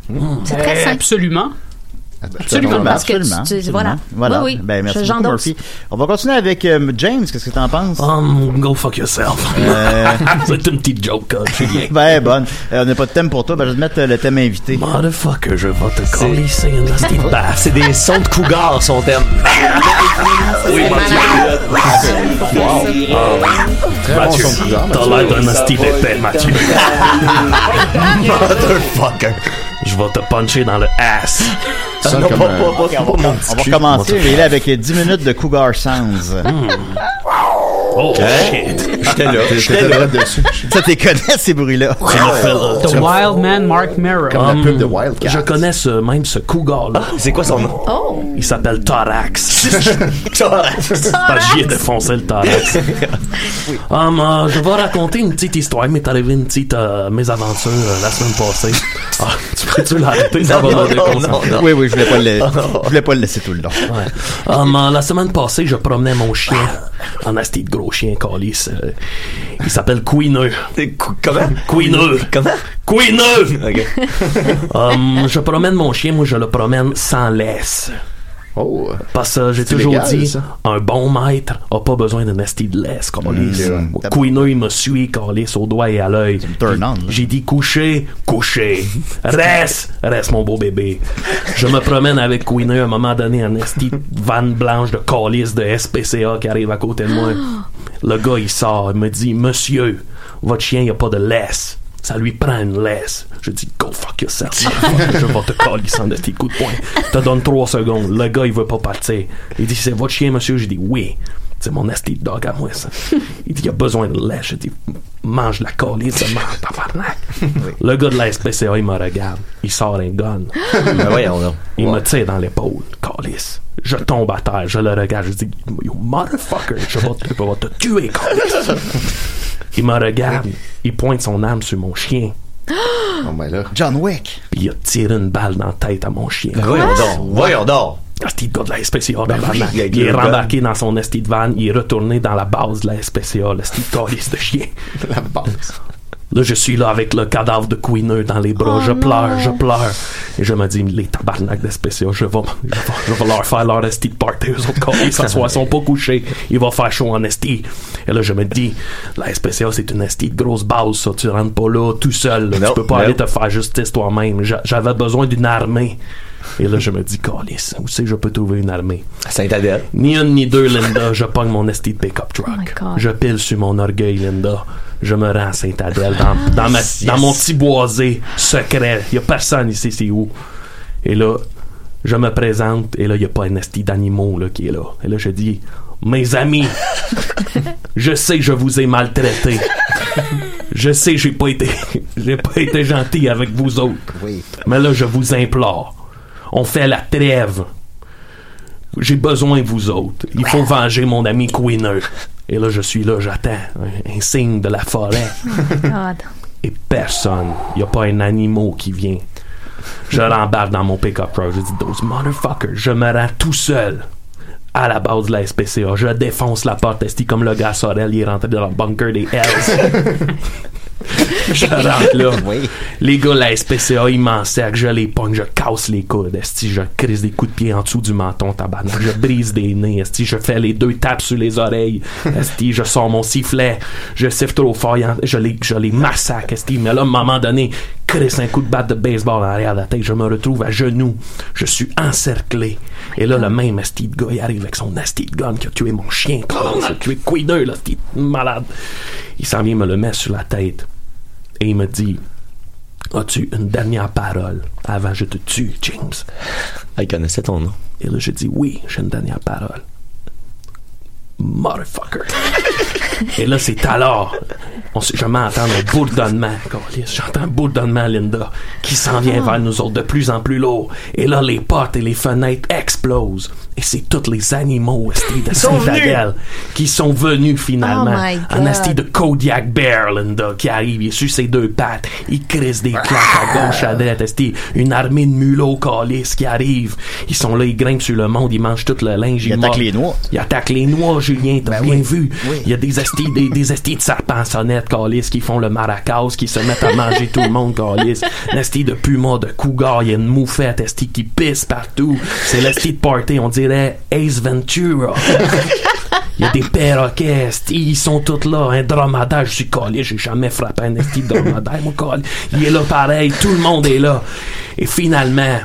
C'est très Euh, sain. Absolument. Absolument, parce que tu- Absolument, tu- absolument. voilà. Voilà. Oui, oui. Ben, merci beaucoup. Murphy. On va continuer avec euh, James. Qu'est-ce que t'en penses? Um, go fuck yourself. Euh, C'est une petite joke, hein, Julien. ben, bonne. Euh, on n'a pas de thème pour toi. Ben, je vais te mettre euh, le thème invité. Motherfucker, je vais te coller, c'est des sons de cougar, son thème. Oui, Très bon Mathieu, son de couleur, t'as Mathieu. l'air d'un hostie d'épais, Mathieu. Motherfucker. Je vais te puncher dans le ass. Ça Non, comme pas- un- pas- pas- on va- on va commencer. Il est là avec 10 minutes de Cougar Sounds. Oh, shit. J'étais là. J'étais là. là dessus. Ça, t'es connais, ces bruits-là. Le- The Wild Man Mark Mirror. Comme la pub de Wildcat. Je connais ce, même ce cougar-là. C'est quoi son nom? Oh! Il s'appelle Thorax. Thorax. Parce que j'y ai défoncé le thorax. Um, euh, je vais raconter une petite histoire. Il m'est arrivé une petite euh, mésaventure euh, la semaine passée. Ah, peux-tu l'arrêter? Ça va Non, me non, déconcentrer. non, non. Oui, oui, je voulais pas le, je voulais pas le laisser tout le long. Ouais. Um, euh, la semaine passée, je promenais mon chien. Un asti de gros chien, calice. euh, il s'appelle Queeneux. Comment? Queeneux. Comment? Queeneux! Ok. Um, je promène mon chien, moi je le promène sans laisse. Oh. Parce que j'ai toujours légal, dit, ça. un bon maître a pas besoin d'un esti de laisse. Mm. Queeneux, il me suit, calice, au doigt et à l'œil. J'ai dit coucher, coucher. Reste, reste mon beau bébé. Je me promène avec Queeneux à un moment donné, un esti vanne blanche de calice de SPCA qui arrive à côté de moi. Le gars, il sort, il me dit, monsieur, votre chien, il a pas de laisse. Ça lui prend une laisse. Je dis, go fuck yourself. je vais te calisser de tes coups de poing. Te donne trois secondes. Le gars, il veut pas partir. Il dit, c'est votre chien, monsieur? J'ai dit, oui. C'est mon esti de dog à moi, ça. Il dit, il a besoin de laisse. Je dis, mange la de merde, tabarnak. Le gars de la SPCA, il me regarde. Il sort un gun. Ben voyons. Il me tire dans l'épaule, calice. Je tombe à terre, je le regarde, je dis, you motherfucker, je vais te, je vais te tuer, calice. Il me regarde, il pointe son arme sur mon chien, Oh, ben là. John Wick. puis il a tiré une balle dans la tête à mon chien. Voyons donc. Voyons donc. Ah, c'est le gars de la SPCA, Ben oui, avec il est rembarqué dans son esti de van, il est retourné dans la base de la SPCA, le style calice de chien. La base. Là, je suis là avec le cadavre de Queeneux dans les bras. Oh je non. pleure, je pleure. Et je me dis, les tabarnak de spéciaux, je vais, je vais, je vais leur faire leur esti de party. Eux autres, quand ils s'assoient, ils sont pas couchés. Il va faire chaud en esti. Et là, je me dis, la SPCA, c'est une esti de grosse base, ça. Tu rentres pas là tout seul. là. Tu peux pas aller te faire justice toi-même. J'a- J'avais besoin d'une armée. Et là, je me dis, Calice, où c'est que je peux trouver une armée? Saint-Adèle. Ni une ni deux, Linda. Je pogne mon esti de pick-up Oh truck. God. je pile sur mon orgueil, Linda. Je me rends à Saint-Adèle dans, dans, ma- dans mon petit boisé secret. Il y a personne ici, c'est où? Et là, je me présente et là, il n'y a pas un esti d'animaux là, qui est là. Et là, je dis, mes amis, je sais que je vous ai maltraité. Je sais que j'ai pas été, j'ai pas été gentil avec vous autres. Oui. Mais là, je vous implore. On fait la trêve. J'ai besoin de vous autres. Il faut venger mon ami Queener. Et là, je suis là, j'attends un, un signe de la forêt. God. Et personne. Il n'y a pas un animal qui vient. Je rembarque dans mon pick-up truck. Je dis, those motherfuckers. Je me rends tout seul à la base de la SPCA. Je défonce la porte. Esti comme le gars Sorel, il est rentré dans le bunker des Hells? je rentre là. Oui. Les gars, la SPCA, ils m'encerclent, je les pogne, je casse les coudes, esti, je crise des coups de pied en dessous du menton, tabarnak, je brise des nez, esti, je fais les deux tapes sur les oreilles, esti, je sors mon sifflet, je siffle trop fort, je les, je les massacre, esti, mais là, à un moment donné, crisse un coup de batte de baseball en arrière de la tête, je me retrouve à genoux, je suis encerclé, et là, le même esti de gars, il arrive avec son esti de gun qui a tué mon chien, il a tué Queener, là, esti de malade. Il s'en vient me le mettre sur la tête, et il me dit, As-tu une dernière parole avant je te tue, James? Ah, il connaissait ton nom. Et là, j'ai dit oui, j'ai une dernière parole. motherfucker. Et là, c'est alors. On, m'entends un bourdonnement. J'entends un bourdonnement, Linda, qui s'en vient vers nous autres de plus en plus lourd. Et là, les portes et les fenêtres explosent. Et c'est tous les animaux esti, de Saint-Adèle qui sont venus finalement. Oh esti de Kodiak Bear, Linda, qui arrive. Il est sur ses deux pattes. Il crisse des claques à gauche, à droite. esti. Une armée de mulots calices qui arrivent. Ils sont là, ils grimpent sur le monde, ils mangent tout le linge. Ils attaquent les noix. Ils attaquent les noix, Julien, t'as bien oui. vu. Il y a des estis, des, de serpents sonnettes, calices, qui font le maracas, qui se mettent à manger tout le monde, calices. L'esti de puma, de cougar, il y a une moufette, esti qui pisse partout. C'est l'esti de party, on dirait Ace Ventura. Il y a des perroquets, ils sont tous là. Un dromadaire, je suis collé, j'ai jamais frappé un esti dromadaire, mon collé. Il est là pareil, tout le monde est là. Et finalement,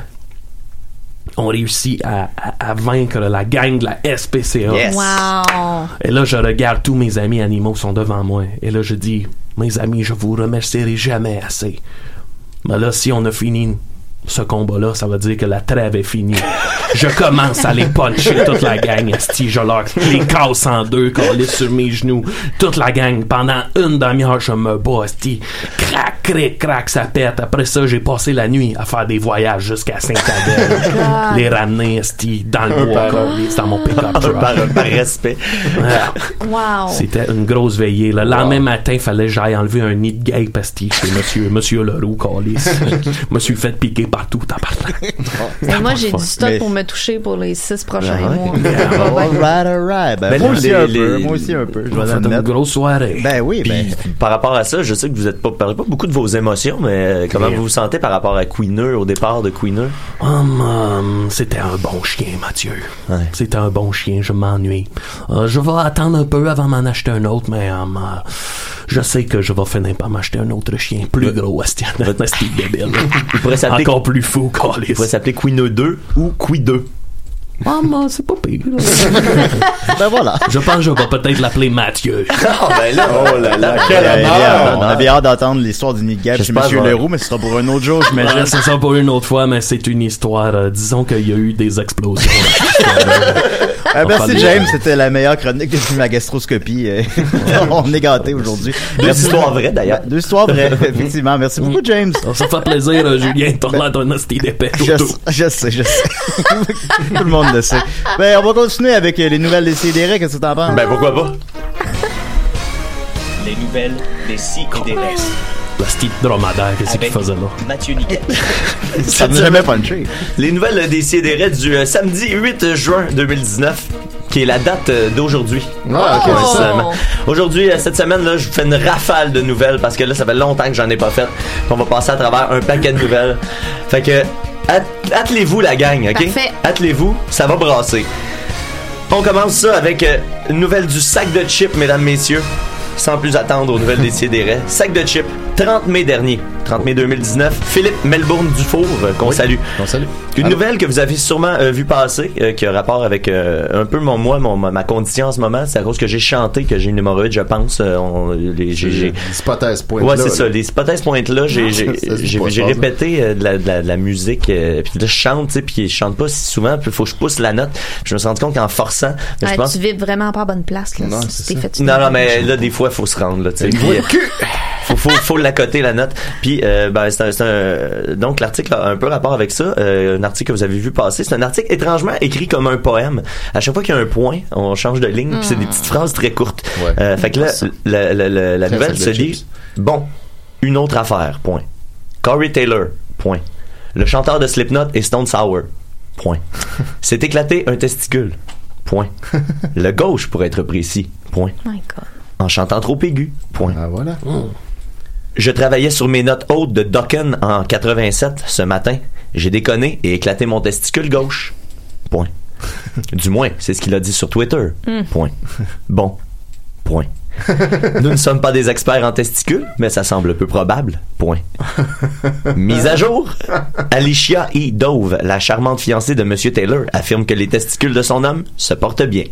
on réussit à, à- à vaincre la gang de la SPCA. Wow. Et là, je regarde tous mes amis animaux sont devant moi. Et là, je dis, mes amis, je vous remercierai jamais assez. Mais là, si on a fini ce combat-là, ça veut dire que la trêve est finie. Je commence à les puncher toute la gang, esti. Je leur les casse en deux, collés sur mes genoux. Toute la gang. Pendant une demi-heure, je me bats, esti. Crac, crac, crac, ça pète. Après ça, j'ai passé la nuit à faire des voyages jusqu'à Saint-Adèle. God. les ramener, esti, dans le bois, collés, dans mon pick-up truck. Par- respect. Wow. C'était une grosse veillée. Le lendemain matin, il fallait que j'aille enlever un nid de gay pastille chez monsieur, monsieur Leroux. Je me suis fait piquer partout, tabarnak. Et moi, j'ai du stock Mais- pour me toucher pour les six prochains Ah mois. Alright, alright. Ben, Ben moi aussi les- un les- peu. Moi aussi un peu. Je On vais une grosse soirée. Ben oui, Puis, ben. par rapport à ça, je sais que vous êtes pas parlez pas beaucoup de vos émotions, mais euh, comment vous vous sentez par rapport à Queener au départ de Queener? Hum, hum, c'était un bon chien, Mathieu. Ouais. C'était un bon chien, je m'ennuie. Euh, je vais attendre un peu avant m'en acheter un autre, mais hum, euh, je sais que je vais finir par m'acheter un autre chien plus gros, Estienne. Esti débile. Il pourrait s'appeler Encore plus fou, il pourrait s'appeler Queener 2 ou Qui 2. Hum, c'est pas pire. Ben voilà. Je pense que je vais peut-être l'appeler Mathieu. Ah ben là, oh là là, Quel On avait hâte d'entendre l'histoire du de guêpe chez Monsieur. Leroux, mais ce sera pour un autre jour, j'imagine. c'est ça pour une autre fois, mais c'est une histoire. euh, disons qu'il y a eu des explosions. Euh, On merci James, c'était la meilleure chronique depuis ma gastroscopie. euh, On est gâtés aujourd'hui. Deux Merci. histoires vraies d'ailleurs. Deux histoires vraies, effectivement. Merci beaucoup James. Ça fait plaisir, euh, Julien, t'as l'air d'un hostie d'épais. Je, je sais, je sais. Tout le monde Ben, on va continuer avec euh, les nouvelles des CDR. Qu'est-ce que t'en penses? Ben pourquoi pas? Les nouvelles des restes. L'hostie de dromadaire, qu'est-ce qu'il faisait là? Mathieu Niquet. ça m'a jamais punché. Les nouvelles des CDR du euh, samedi 8 juin 2019 qui est la date euh, d'aujourd'hui. Ah, ok, Oh. c'est ça. Seulement. Aujourd'hui, cette semaine, là, je vous fais une rafale de nouvelles parce que là, ça fait longtemps que j'en ai pas fait. On va passer à travers un paquet de nouvelles. Fait que, attelez-vous la gang, ok? Attelez-vous, ça va brasser. On commence ça avec euh, une nouvelle du sac de chips, mesdames, messieurs. Sans plus attendre aux nouvelles des. Sac de chips, 30 mai dernier. 30 mai 2019. Philippe Melbourne Dufour, euh, qu'on salue. On salue. Une nouvelle que vous avez sûrement euh, vu passer, euh, qui a rapport avec euh, un peu mon moi, mon, ma, condition en ce moment. C'est à cause que j'ai chanté que j'ai une hémorroïde, je pense. Euh, on- les- j'ai, j'ai- Hypothèse point. Ouais, c'est ça. Les spotters pointent là. J'ai, j'ai, j'ai, répété euh, de, la, de, la, de la musique. euh, puis là, je chante, tu sais, puis je chante pas si souvent. Puis faut que je pousse la note. Je me suis rendu compte qu'en forçant, je Ouais, pense. Tu vis vraiment pas à bonne place, là. Non, si c'est tu t'es ça. fait Non, non, mais là, des fois, faut se rendre, là, tu sais. Faut, faut, faut l'accoter, la note. Puis, euh, ben, c'est un, c'est un- donc, l'article a un peu rapport avec ça. Euh, un article que vous avez vu passer. C'est un article étrangement écrit comme un poème. À chaque fois qu'il y a un point, on change de ligne, puis c'est des petites phrases très courtes. Ouais. Euh, fait que là, la, la, la, la Très nouvelle se dit, bon, une autre affaire, point. Corey Taylor, point. Le chanteur de Slipknot est Stone Sour, point. C'est éclaté un testicule, point. Le gauche, pour être précis, point My God. en chantant trop aigu. Point. Ah, voilà. Je travaillais sur mes notes hautes de Dokken en 87 ce matin. J'ai déconné et éclaté mon testicule gauche. Point. Du moins, c'est ce qu'il a dit sur Twitter. Point. Bon. Point. Nous ne sommes pas des experts en testicules, mais ça semble peu probable. Point. Mise à jour. Alicia E. Dove, la charmante fiancée de Monsieur Taylor, affirme que les testicules de son homme se portent bien.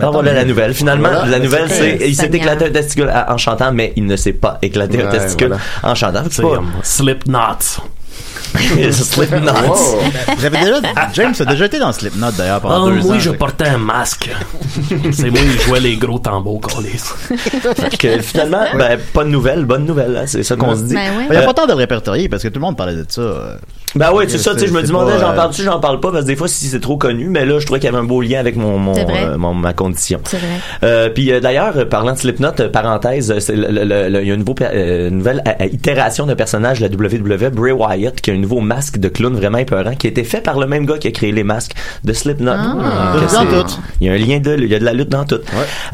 Alors voilà la nouvelle. Finalement, Voilà, la nouvelle, c'est- il s'est éclaté un testicule en chantant, mais il ne s'est pas éclété un testicule voilà. en chantant. C'est Pas- um, Slipknot. Slipknot. Déjà, James a déjà été dans Slipknot d'ailleurs pendant Ah, deux ans. oui, je portais un masque. C'est moi qui jouais les gros tambours. Fait que finalement, ben, pas de nouvelles, bonne nouvelle, hein, c'est ça qu'on se dit. Ben ouais. Il n'y a Euh, pas tant de le répertorier parce que tout le monde parlait de ça. Ben ouais, c'est ça, tu sais, je me demandais, j'en euh, parle-tu, j'en parle pas, parce que des fois, si c'est trop connu, mais là, je trouvais qu'il y avait un beau lien avec mon, mon, euh, mon- ma condition. C'est vrai. Euh, puis euh, d'ailleurs, parlant de Slipknot, euh, parenthèse, c'est le- le- le- le- il y a une, nouveau, euh, une nouvelle euh, itération de personnage de la WWE, Bray Wyatt, qui a un nouveau masque de clown vraiment épeurant, qui a été fait par le même gars qui a créé les masques de Slipknot. Ah. Il y a un lien de, il y a de la lutte dans tout.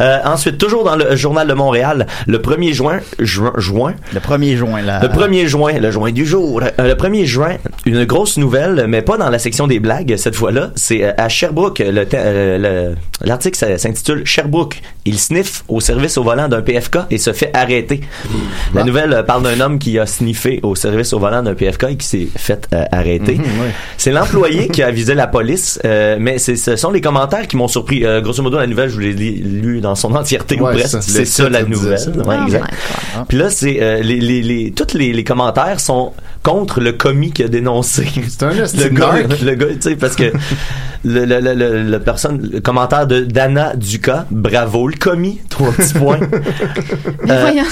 Euh, ensuite, toujours dans le journal de Montréal, le 1er juin, juin, juin Le 1er juin, là. le 1er juin, le juin du jour. Euh, le 1er juin, une grosse nouvelle, mais pas dans la section des blagues cette fois-là. C'est euh, à Sherbrooke. Le te- euh, le- L'article s'intitule Sherbrooke. Il sniffe au service au volant d'un PFK et se fait arrêter. La nouvelle euh, parle d'un homme qui a sniffé au service au volant d'un PFK et qui s'est fait euh, arrêter. C'est l'employé qui a avisé la police, euh, mais c'est- ce sont les commentaires qui m'ont surpris. Euh, grosso modo, la nouvelle, je vous l'ai li- lu dans son entièreté ou Ouais, presque. ça, le C'est ça la nouvelle. ça. Ouais, Oh exact. Puis là, c'est euh, les, les, les, tous les, les commentaires sont contre le commis qui a dénoncé. C'est un le gars, le gars, tu sais, parce que le, le, le, le, le personne, le commentaire de Dana Ducas, bravo, le commis, trois petits points. Euh, voyons.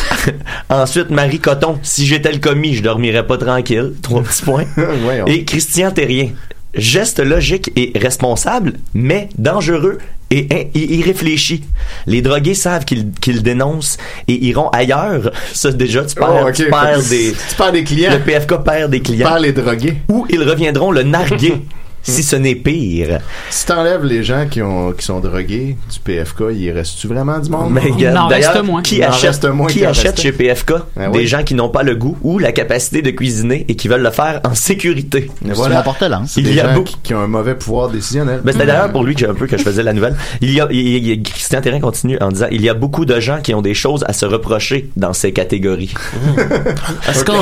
ensuite, Marie Coton, si j'étais le commis, je dormirais pas tranquille, trois petits points. Voyons. Et Christian Terrien, geste logique et responsable, mais dangereux et, et irréfléchi. Les drogués savent qu'ils qu'ils dénoncent et iront ailleurs. Ça, déjà, tu perds, Oh, tu perds des... Tu perds des clients. Le PFK perd des clients. Par les drogués. Ou ils reviendront le narguer, si ce n'est pire. Si t'enlèves les gens qui, ont, qui sont drogués du PFK, il reste-tu vraiment du monde? Mais Il regarde, en reste d'ailleurs, moins. qui achète, reste moins qui achète restait. chez PFK Ah des gens qui n'ont pas le goût ou la capacité de cuisiner et qui veulent le faire en sécurité? Mais. C'est Il des y a gens beaucoup- qui, ont un mauvais pouvoir décisionnel. Ben, c'était d'ailleurs pour lui que j'ai un peu que je faisais la nouvelle. Il y a, il y Christian Terrain continue en disant il y a beaucoup de gens qui ont des choses à se reprocher dans ces catégories. Est-ce qu'on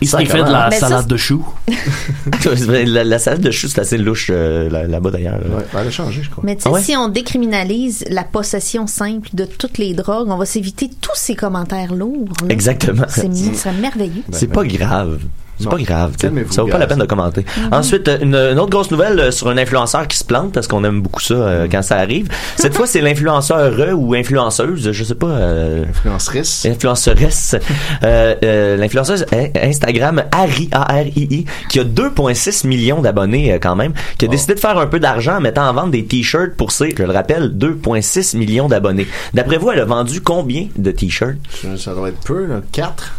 il Ça fait de la salade de choux? la, la salade de choux c'est assez louche euh, là- là-bas d'ailleurs. là. Ouais, elle a changé, je crois. Mais tu sais, Ah ouais? si on décriminalise la possession simple de toutes les drogues, on va s'éviter tous ces commentaires lourds. là. Exactement. C'est ce serait merveilleux. C'est pas grave. C'est pas grave. Ça vaut pas la peine de commenter. Ensuite, euh, une, une autre grosse nouvelle euh, sur un influenceur qui se plante parce qu'on aime beaucoup ça euh, quand ça arrive. Cette fois, c'est l'influenceur ou influenceuse, je sais pas. euh, Influencerisse. influenceresse, euh, euh, l'influenceuse in- Instagram Ari, A-R-I-I, qui a 2,6 millions d'abonnés euh, quand même, qui a décidé de faire un peu d'argent en mettant en vente des t-shirts pour ses, je le rappelle, 2,6 millions d'abonnés. D'après vous, elle a vendu combien de t-shirts? Ça doit être peu, là. 4.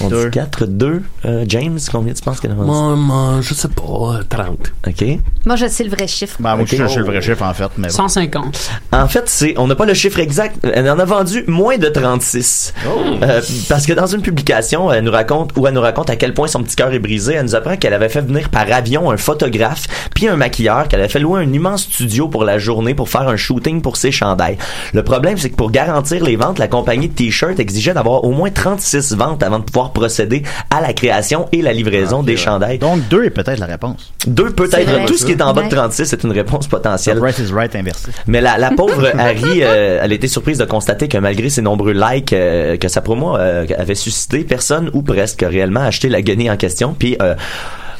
On Deux. dit 4, 2. Euh, James, combien tu penses qu'elle a vendu? Moi, moi, je sais pas, euh, 30. OK. Moi, je sais le vrai chiffre. Ben, moi, Ok. je suis le vrai chiffre, en fait. Mais bon. 150. En fait, c'est, on n'a pas le chiffre exact. Elle en a vendu moins de 36. Euh, parce que dans une publication, elle nous raconte, où elle nous raconte à quel point son petit cœur est brisé, elle nous apprend qu'elle avait fait venir par avion un photographe puis un maquilleur, qu'elle avait fait louer un immense studio pour la journée pour faire un shooting pour ses chandails. Le problème, c'est que pour garantir les ventes, la compagnie de t-shirts exigeait d'avoir au moins 36 ventes avant de pouvoir procéder à la création et la livraison des chandails. Donc, deux est peut-être la réponse. Deux peut-être. Tout ce qui est en bas de Ouais. 36 c'est une réponse potentielle. Right is right inversé. Mais la, la pauvre Harry, euh, elle a été surprise de constater que malgré ses nombreux likes euh, que sa promo euh, avait suscité, personne ou presque a réellement acheté la guenille en question. Puis euh,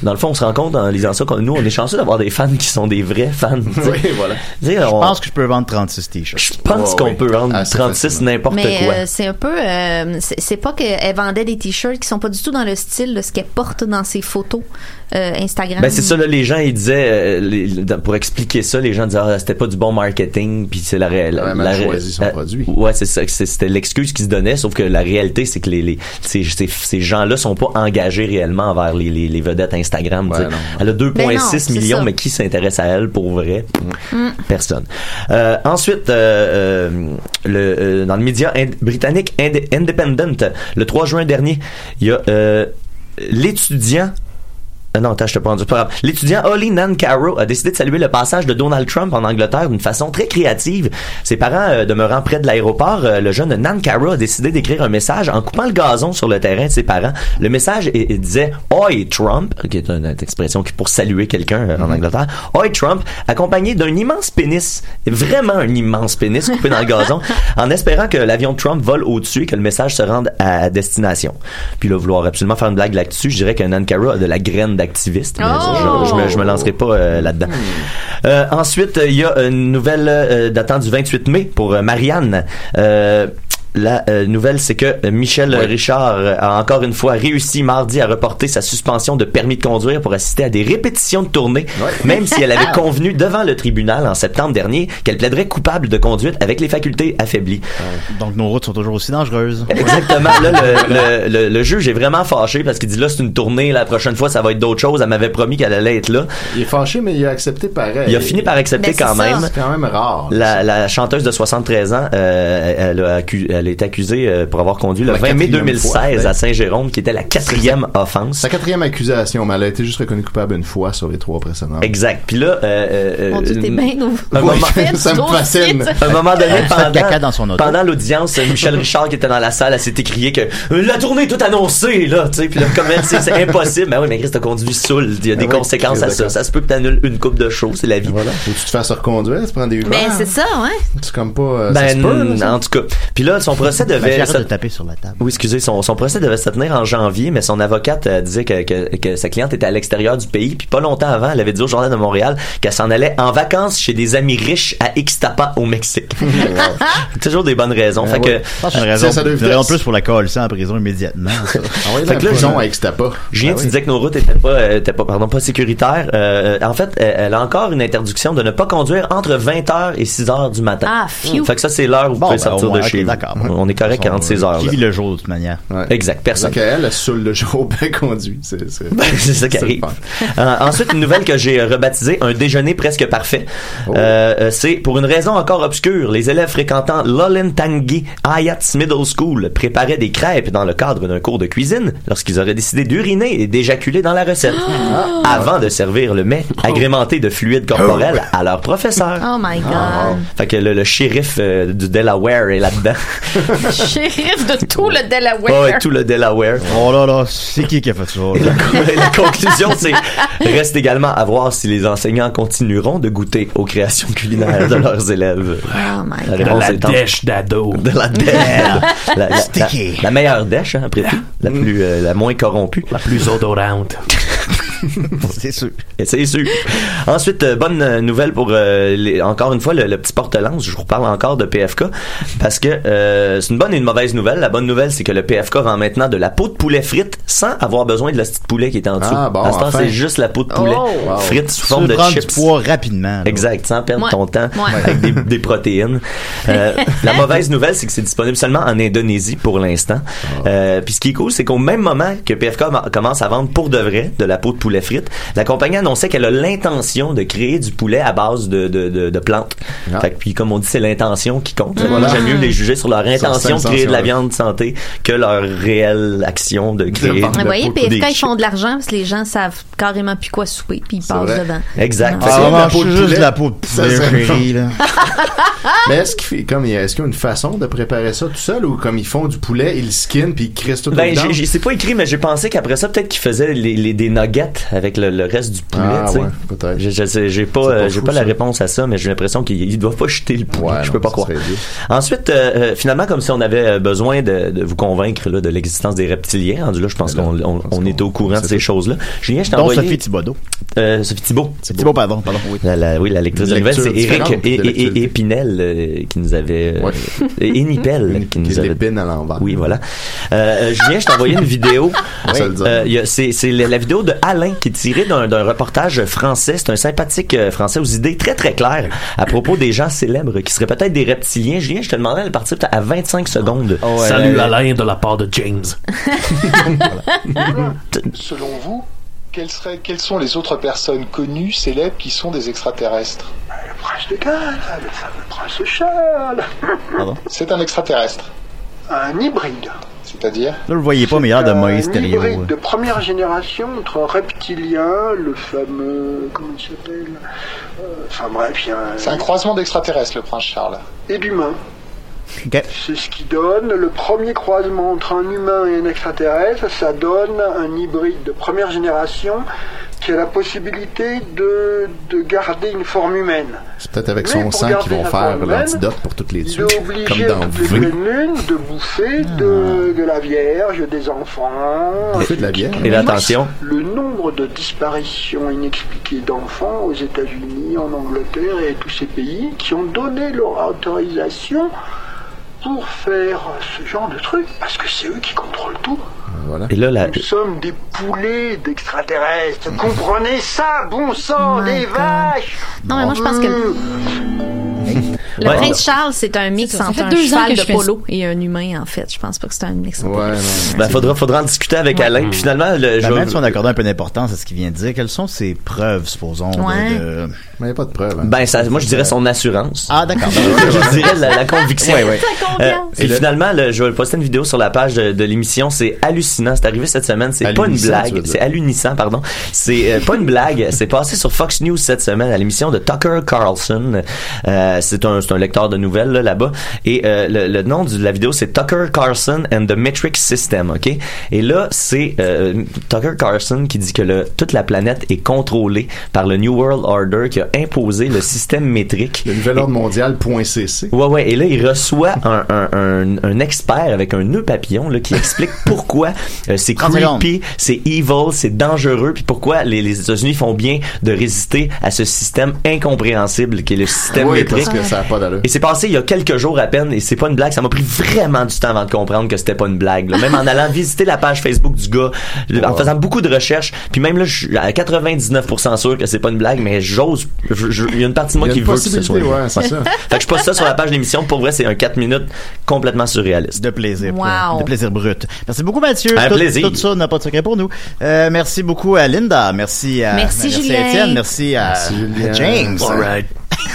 dans le fond, on se rend compte en lisant ça que nous, on est chanceux d'avoir des fans qui sont des vrais fans. Oui, voilà. Je on- pense que je peux vendre 36 t-shirts. je pense Ouais, qu'on oui. peut vendre Assez 36 facilement. n'importe Mais quoi. euh, c'est un peu, euh, c'est c'est pas qu'elle vendait des t-shirts qui sont pas du tout dans le style de ce qu'elle porte dans ses photos euh, Instagram. Ben c'est ça là, les gens ils disaient euh, les- pour expliquer ça, les gens disaient ah, c'était pas du bon marketing puis c'est la réelle. avait mal choisi son produit. Ouais, c'est ça, c'était l'excuse qu'ils se donnaient sauf que la réalité c'est que les, les ces, ces, ces gens-là sont pas engagés réellement envers les, les, les vedettes Instagram. Ouais. Elle a 2.6 Ben millions ça. mais qui s'intéresse à elle pour vrai? Mm. Personne. Euh, ensuite euh, euh, le euh, dans le média ind- britannique Ind- Independent le 3 juin dernier, il y a euh, l'étudiant non, attends, je te prends du pas grave. L'étudiant Holly Nancaro a décidé de saluer le passage de Donald Trump en Angleterre d'une façon très créative. Ses parents euh, demeurant près de l'aéroport, euh, le jeune Nancaro a décidé d'écrire un message en coupant le gazon sur le terrain de ses parents. Le message il- il disait Oi Trump, qui est une, une expression qui pour saluer quelqu'un euh, en Angleterre. Oi Trump, accompagné d'un immense pénis, vraiment un immense pénis coupé dans le gazon, en espérant que l'avion de Trump vole au-dessus et que le message se rende à destination. Puis là, vouloir absolument faire une blague là-dessus, je dirais que Nancaro a de la graine d'activiste. mais Oh! je, je me, je me lancerai pas euh, là-dedans. Euh, ensuite, il y a une nouvelle euh, datant du 28 mai pour Marianne. Euh, la euh, nouvelle, c'est que euh, Michel Richard euh, a encore une fois réussi mardi à reporter sa suspension de permis de conduire pour assister à des répétitions de tournée, même si elle avait convenu devant le tribunal en septembre dernier qu'elle plaiderait coupable de conduite avec les facultés affaiblies. Donc nos routes sont toujours aussi dangereuses. Exactement. Là, le, le, le, le juge est vraiment fâché parce qu'il dit là, c'est une tournée. La prochaine fois, ça va être d'autres choses. Elle m'avait promis qu'elle allait être là. Il est fâché, mais il a accepté pareil. Il a fini par accepter Mais quand ça. même. C'est quand même rare. La, la chanteuse de 73 ans, euh, elle, a accu- elle est accusée euh, pour avoir conduit le La 20 mai quatrième 2016 fois, ben. à Saint-Jérôme, qui était la quatrième offense. Sa quatrième accusation, mais elle a été juste reconnue coupable une fois sur les trois précédentes. Exact. Puis là, euh, euh, Mon Dieu, t'es bien au- un Oui, moment, ça me fascine. À un moment donné, pendant, caca dans son auto. pendant l'audience, Michel Richard qui était dans la salle, elle s'est écriée que euh, la tournée est toute annoncée, là, tu sais, puis là, comme elle, c'est c'est impossible. Ben oui, mais Chris, t'as conduit saoul. Il y a des Ah oui, conséquences à ça. Ça se peut que t'annules une coupe de show, c'est la vie. Voilà. Faut que tu te fasses reconduire, tu prends des Uber. Ben, c'est ça, ouais. C'est comme pas. euh, ça Ben, se peut, là, ça? en tout cas. Puis là, son procès Ben, devait. ça- de taper sur la table. Oui, excusez, son, son procès devait se tenir en janvier, mais son avocate euh, disait que, que, que sa cliente était à l'extérieur du pays, puis pas longtemps avant, elle avait dit au Journal de Montréal qu'elle s'en allait en vacances chez des amis riches à Ixtapa, au Mexique. Toujours des bonnes raisons. fait Ah ouais. Pense que une raison, Ça, ça une raison être- plus pour la coller ça en prison immédiatement. ça. Ah Fait là, que là, prison je- avec Stapa. Julien, Ah tu oui. disais que nos routes étaient pas, euh, étaient pas, pardon, pas sécuritaires. Euh, en fait, elle, elle a encore une interdiction de ne pas conduire entre 20h et 6h du matin. Ah, phew. Fait que ça, c'est l'heure où vous Bon, pouvez ben, sortir de chez vous. d'accord. On est correct 46 heures. Qui là. vit le jour de toute manière? Ouais. Exact, personne. Donc, elle, elle saoule le jour elle conduit. C'est Ben, c'est ça qui arrive. Euh, ensuite, une nouvelle que j'ai euh, rebaptisée un déjeuner presque parfait. Oh. Euh, euh, c'est pour une raison encore obscure. Les élèves fréquentant l'Olentangi Ayats Middle School préparaient des crêpes dans le cadre d'un cours de cuisine lorsqu'ils auraient décidé d'uriner et d'éjaculer dans la recette Ah. avant de servir le mets agrémenté de fluide corporel à leur professeur. Oh my God. Fait que le, le shérif euh, du Delaware est là-dedans. Shérif de tout le Delaware. Oh, et tout le Delaware. Oh là là, c'est qui qui a fait ça? la conclusion, c'est reste également à voir si les enseignants continueront de goûter aux créations culinaires de leurs élèves. Oh my La God. réponse la dèche d'ado. de la dèche. La, la- la- Sticky. la meilleure dèche, hein, après tout. La plus, euh, la moins corrompue. La plus odorante. C'est sûr. C'est sûr. Ensuite, euh, bonne euh, nouvelle pour euh, les- encore une fois le, le petit porte-lance. Je vous reparle encore de PFK parce que euh, c'est une bonne et une mauvaise nouvelle. La bonne nouvelle, c'est que le PFK rend maintenant de la peau de poulet frite sans avoir besoin de la petite poulet qui est en dessous. Ah, bon, à ce temps, enfin. c'est juste la peau de poulet Oh. Wow. frite sous Tu forme de chips. du poids rapidement. là. Exact, sans perdre Ouais. ton temps Ouais. avec des, des protéines. Euh, la mauvaise nouvelle, c'est que c'est disponible seulement en Indonésie pour l'instant. Euh, puis ce qui est cool, c'est qu'au même moment que PFK commence à vendre pour de vrai de la peau de poulet frite, la compagnie annonçait qu'elle a l'intention de créer du poulet à base de, de, de, de plantes. Ah. Fait que, puis comme on dit, c'est l'intention qui compte. Voilà. Moi, j'aime mieux les juger sur leur Sur intention de créer de la viande de santé que leur réelle action de créer. Vous La voyez, PFK, ils font de l'argent parce que les gens savent carrément plus quoi souper, puis ils passent vrai. devant. Exact. Ah, la peau de juste poulet. la peau de poulet, là. Mais est-ce qu'il fait, comme, est-ce qu'il y a une façon de préparer ça tout seul ou comme ils font du poulet, ils le skin puis ils crissent tout Ben, dedans? c'est pas écrit, mais j'ai pensé qu'après ça, peut-être qu'ils faisaient les, les- des nuggets avec le, le reste du poulet, Ah, ouais, peut-être. J'ai pas, pas euh, j'ai fou, pas la réponse à ça, mais j'ai l'impression qu'ils ils doivent pas jeter le poulet. Ouais, je non, peux pas ça croire. Ensuite, euh, euh, finalement, comme si on avait euh, besoin de, de vous convaincre là, de l'existence des reptiliens, rendu là, je pense qu'on on, on est au courant de ces choses-là. Julien, je t'ai Donc envoyé... Sophie Thibodeau. Euh, Sophie Thibault. Thibault, pardon, pardon, oui. La, la- oui, la lectrice de nouvelles, c'est Eric et, et, et Pinel euh, qui nous avait... Euh, Ouais. et Nipel qui Qui nous avait à l'envers. oui, voilà. Julien, je t'ai envoyé une vidéo. Euh, c'est la vidéo de Alain qui est tirée d'un reportage français. C'est un sympathique euh, français aux idées très très claires à propos des gens célèbres qui seraient peut-être des reptiliens. Julien, je te demandais de partir à 25 secondes. Oh, ouais, Salut Alain de la part de James. Selon vous, quelles, seraient, quelles sont les autres personnes connues, célèbres, qui sont des extraterrestres? Le prince de Galles, le fameux prince Charles. C'est un extraterrestre. Un hybride. C'est-à-dire Là, vous le voyez pas, mais il a de Moïse hybride de première génération entre un reptilien, le fameux. Comment il s'appelle Euh, Enfin bref, il y a un. C'est un croisement d'extraterrestres, le prince Charles. Et d'humain. Ok. C'est ce qui donne le premier croisement entre un humain et un extraterrestre. Ça donne un hybride de première génération qui a la possibilité de, de garder une forme humaine. C'est peut-être avec Mais son sang qu'ils vont faire l'antidote pour toutes les est Comme dans toutes les V. lunes de bouffer de, de la Vierge, des enfants. Bouffer de la bière. Et l'attention? Le nombre de disparitions inexpliquées d'enfants aux États-Unis, en Angleterre et tous ces pays qui ont donné leur autorisation pour faire ce genre de truc, parce que c'est eux qui contrôlent tout. Voilà. Et là, Nous sommes des poulets d'extraterrestres. Comprenez ça, bon sang, des vaches Non, mais moi, je pense que le, Ouais. prince Charles, c'est un mix entre fait un deux ans cheval de fais polo et un humain, en fait. Je pense pas que c'est un mix. entre Ouais, ben, faudra, faudra en discuter avec Alain. Puis finalement, le, Ben, je même si on accorde un peu d'importance à ce qu'il vient de dire, quelles sont ses preuves, supposons, de- Ouais. de... Mais il n'y a pas de preuve. hein. Ben, ça, moi, je dirais son assurance. Ah, d'accord. je dirais la, la conviction. Ouais, ouais. Euh, et Et le- finalement, le- je vais poster une vidéo sur la page de, de l'émission. C'est hallucinant. C'est arrivé cette semaine. C'est pas une blague. C'est hallucinant, pardon. C'est euh, pas une blague. C'est passé sur Fox News cette semaine à l'émission de Tucker Carlson. Euh, c'est un, c'est un lecteur de nouvelles là, là-bas. Et euh, le, le nom de la vidéo, c'est Tucker Carlson and the Metric System. Ok? Et là, c'est euh, Tucker Carlson qui dit que le, toute la planète est contrôlée par le New World Order qui a imposé le système métrique. Le nouvel ordre mondial, point CC. Ouais, ouais. Et là, il reçoit un, un, un, un expert avec un nœud papillon là, qui explique pourquoi euh, c'est 30 secondes. creepy, c'est evil, c'est dangereux, puis pourquoi les, les États-Unis font bien de résister à ce système incompréhensible qui est le système Oui, métrique. parce que ça n'a pas d'allure. Et c'est passé il y a quelques jours à peine, et c'est pas une blague. Ça m'a pris vraiment du temps avant de comprendre que c'était pas une blague. là. Même en allant visiter la page Facebook du gars, en faisant beaucoup de recherches, puis même là, je suis à 99% sûr que c'est pas une blague, mais j'ose. Il y a une partie de moi qui veut que ce soit. ouais, blague. c'est ça. Fait que je poste ça sur la page de l'émission. Pour vrai, c'est un 4 minutes complètement surréaliste. De plaisir. Wow. De plaisir brut. Merci beaucoup, Mathieu. Un tout, plaisir. Tout ça n'a pas de secret pour nous. Euh, merci beaucoup à Linda. Merci à, Merci, à. Étienne. Merci à, Merci, à James. All right.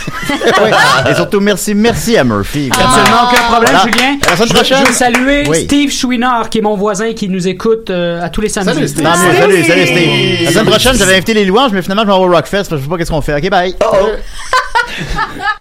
Oui. Et surtout, merci, merci à Murphy. Absolument aucun problème, Voilà. Julien. À la semaine prochaine. je veux saluer Oui. Steve Chouinard, qui est mon voisin qui nous écoute euh, à tous les samedis. Salut, Steve. Salut, salut, Steve. La semaine prochaine, j'avais invité les louanges, mais finalement, je vais au Rockfest parce que je sais pas qu'est-ce qu'on fait. OK, bye. Oh, oh.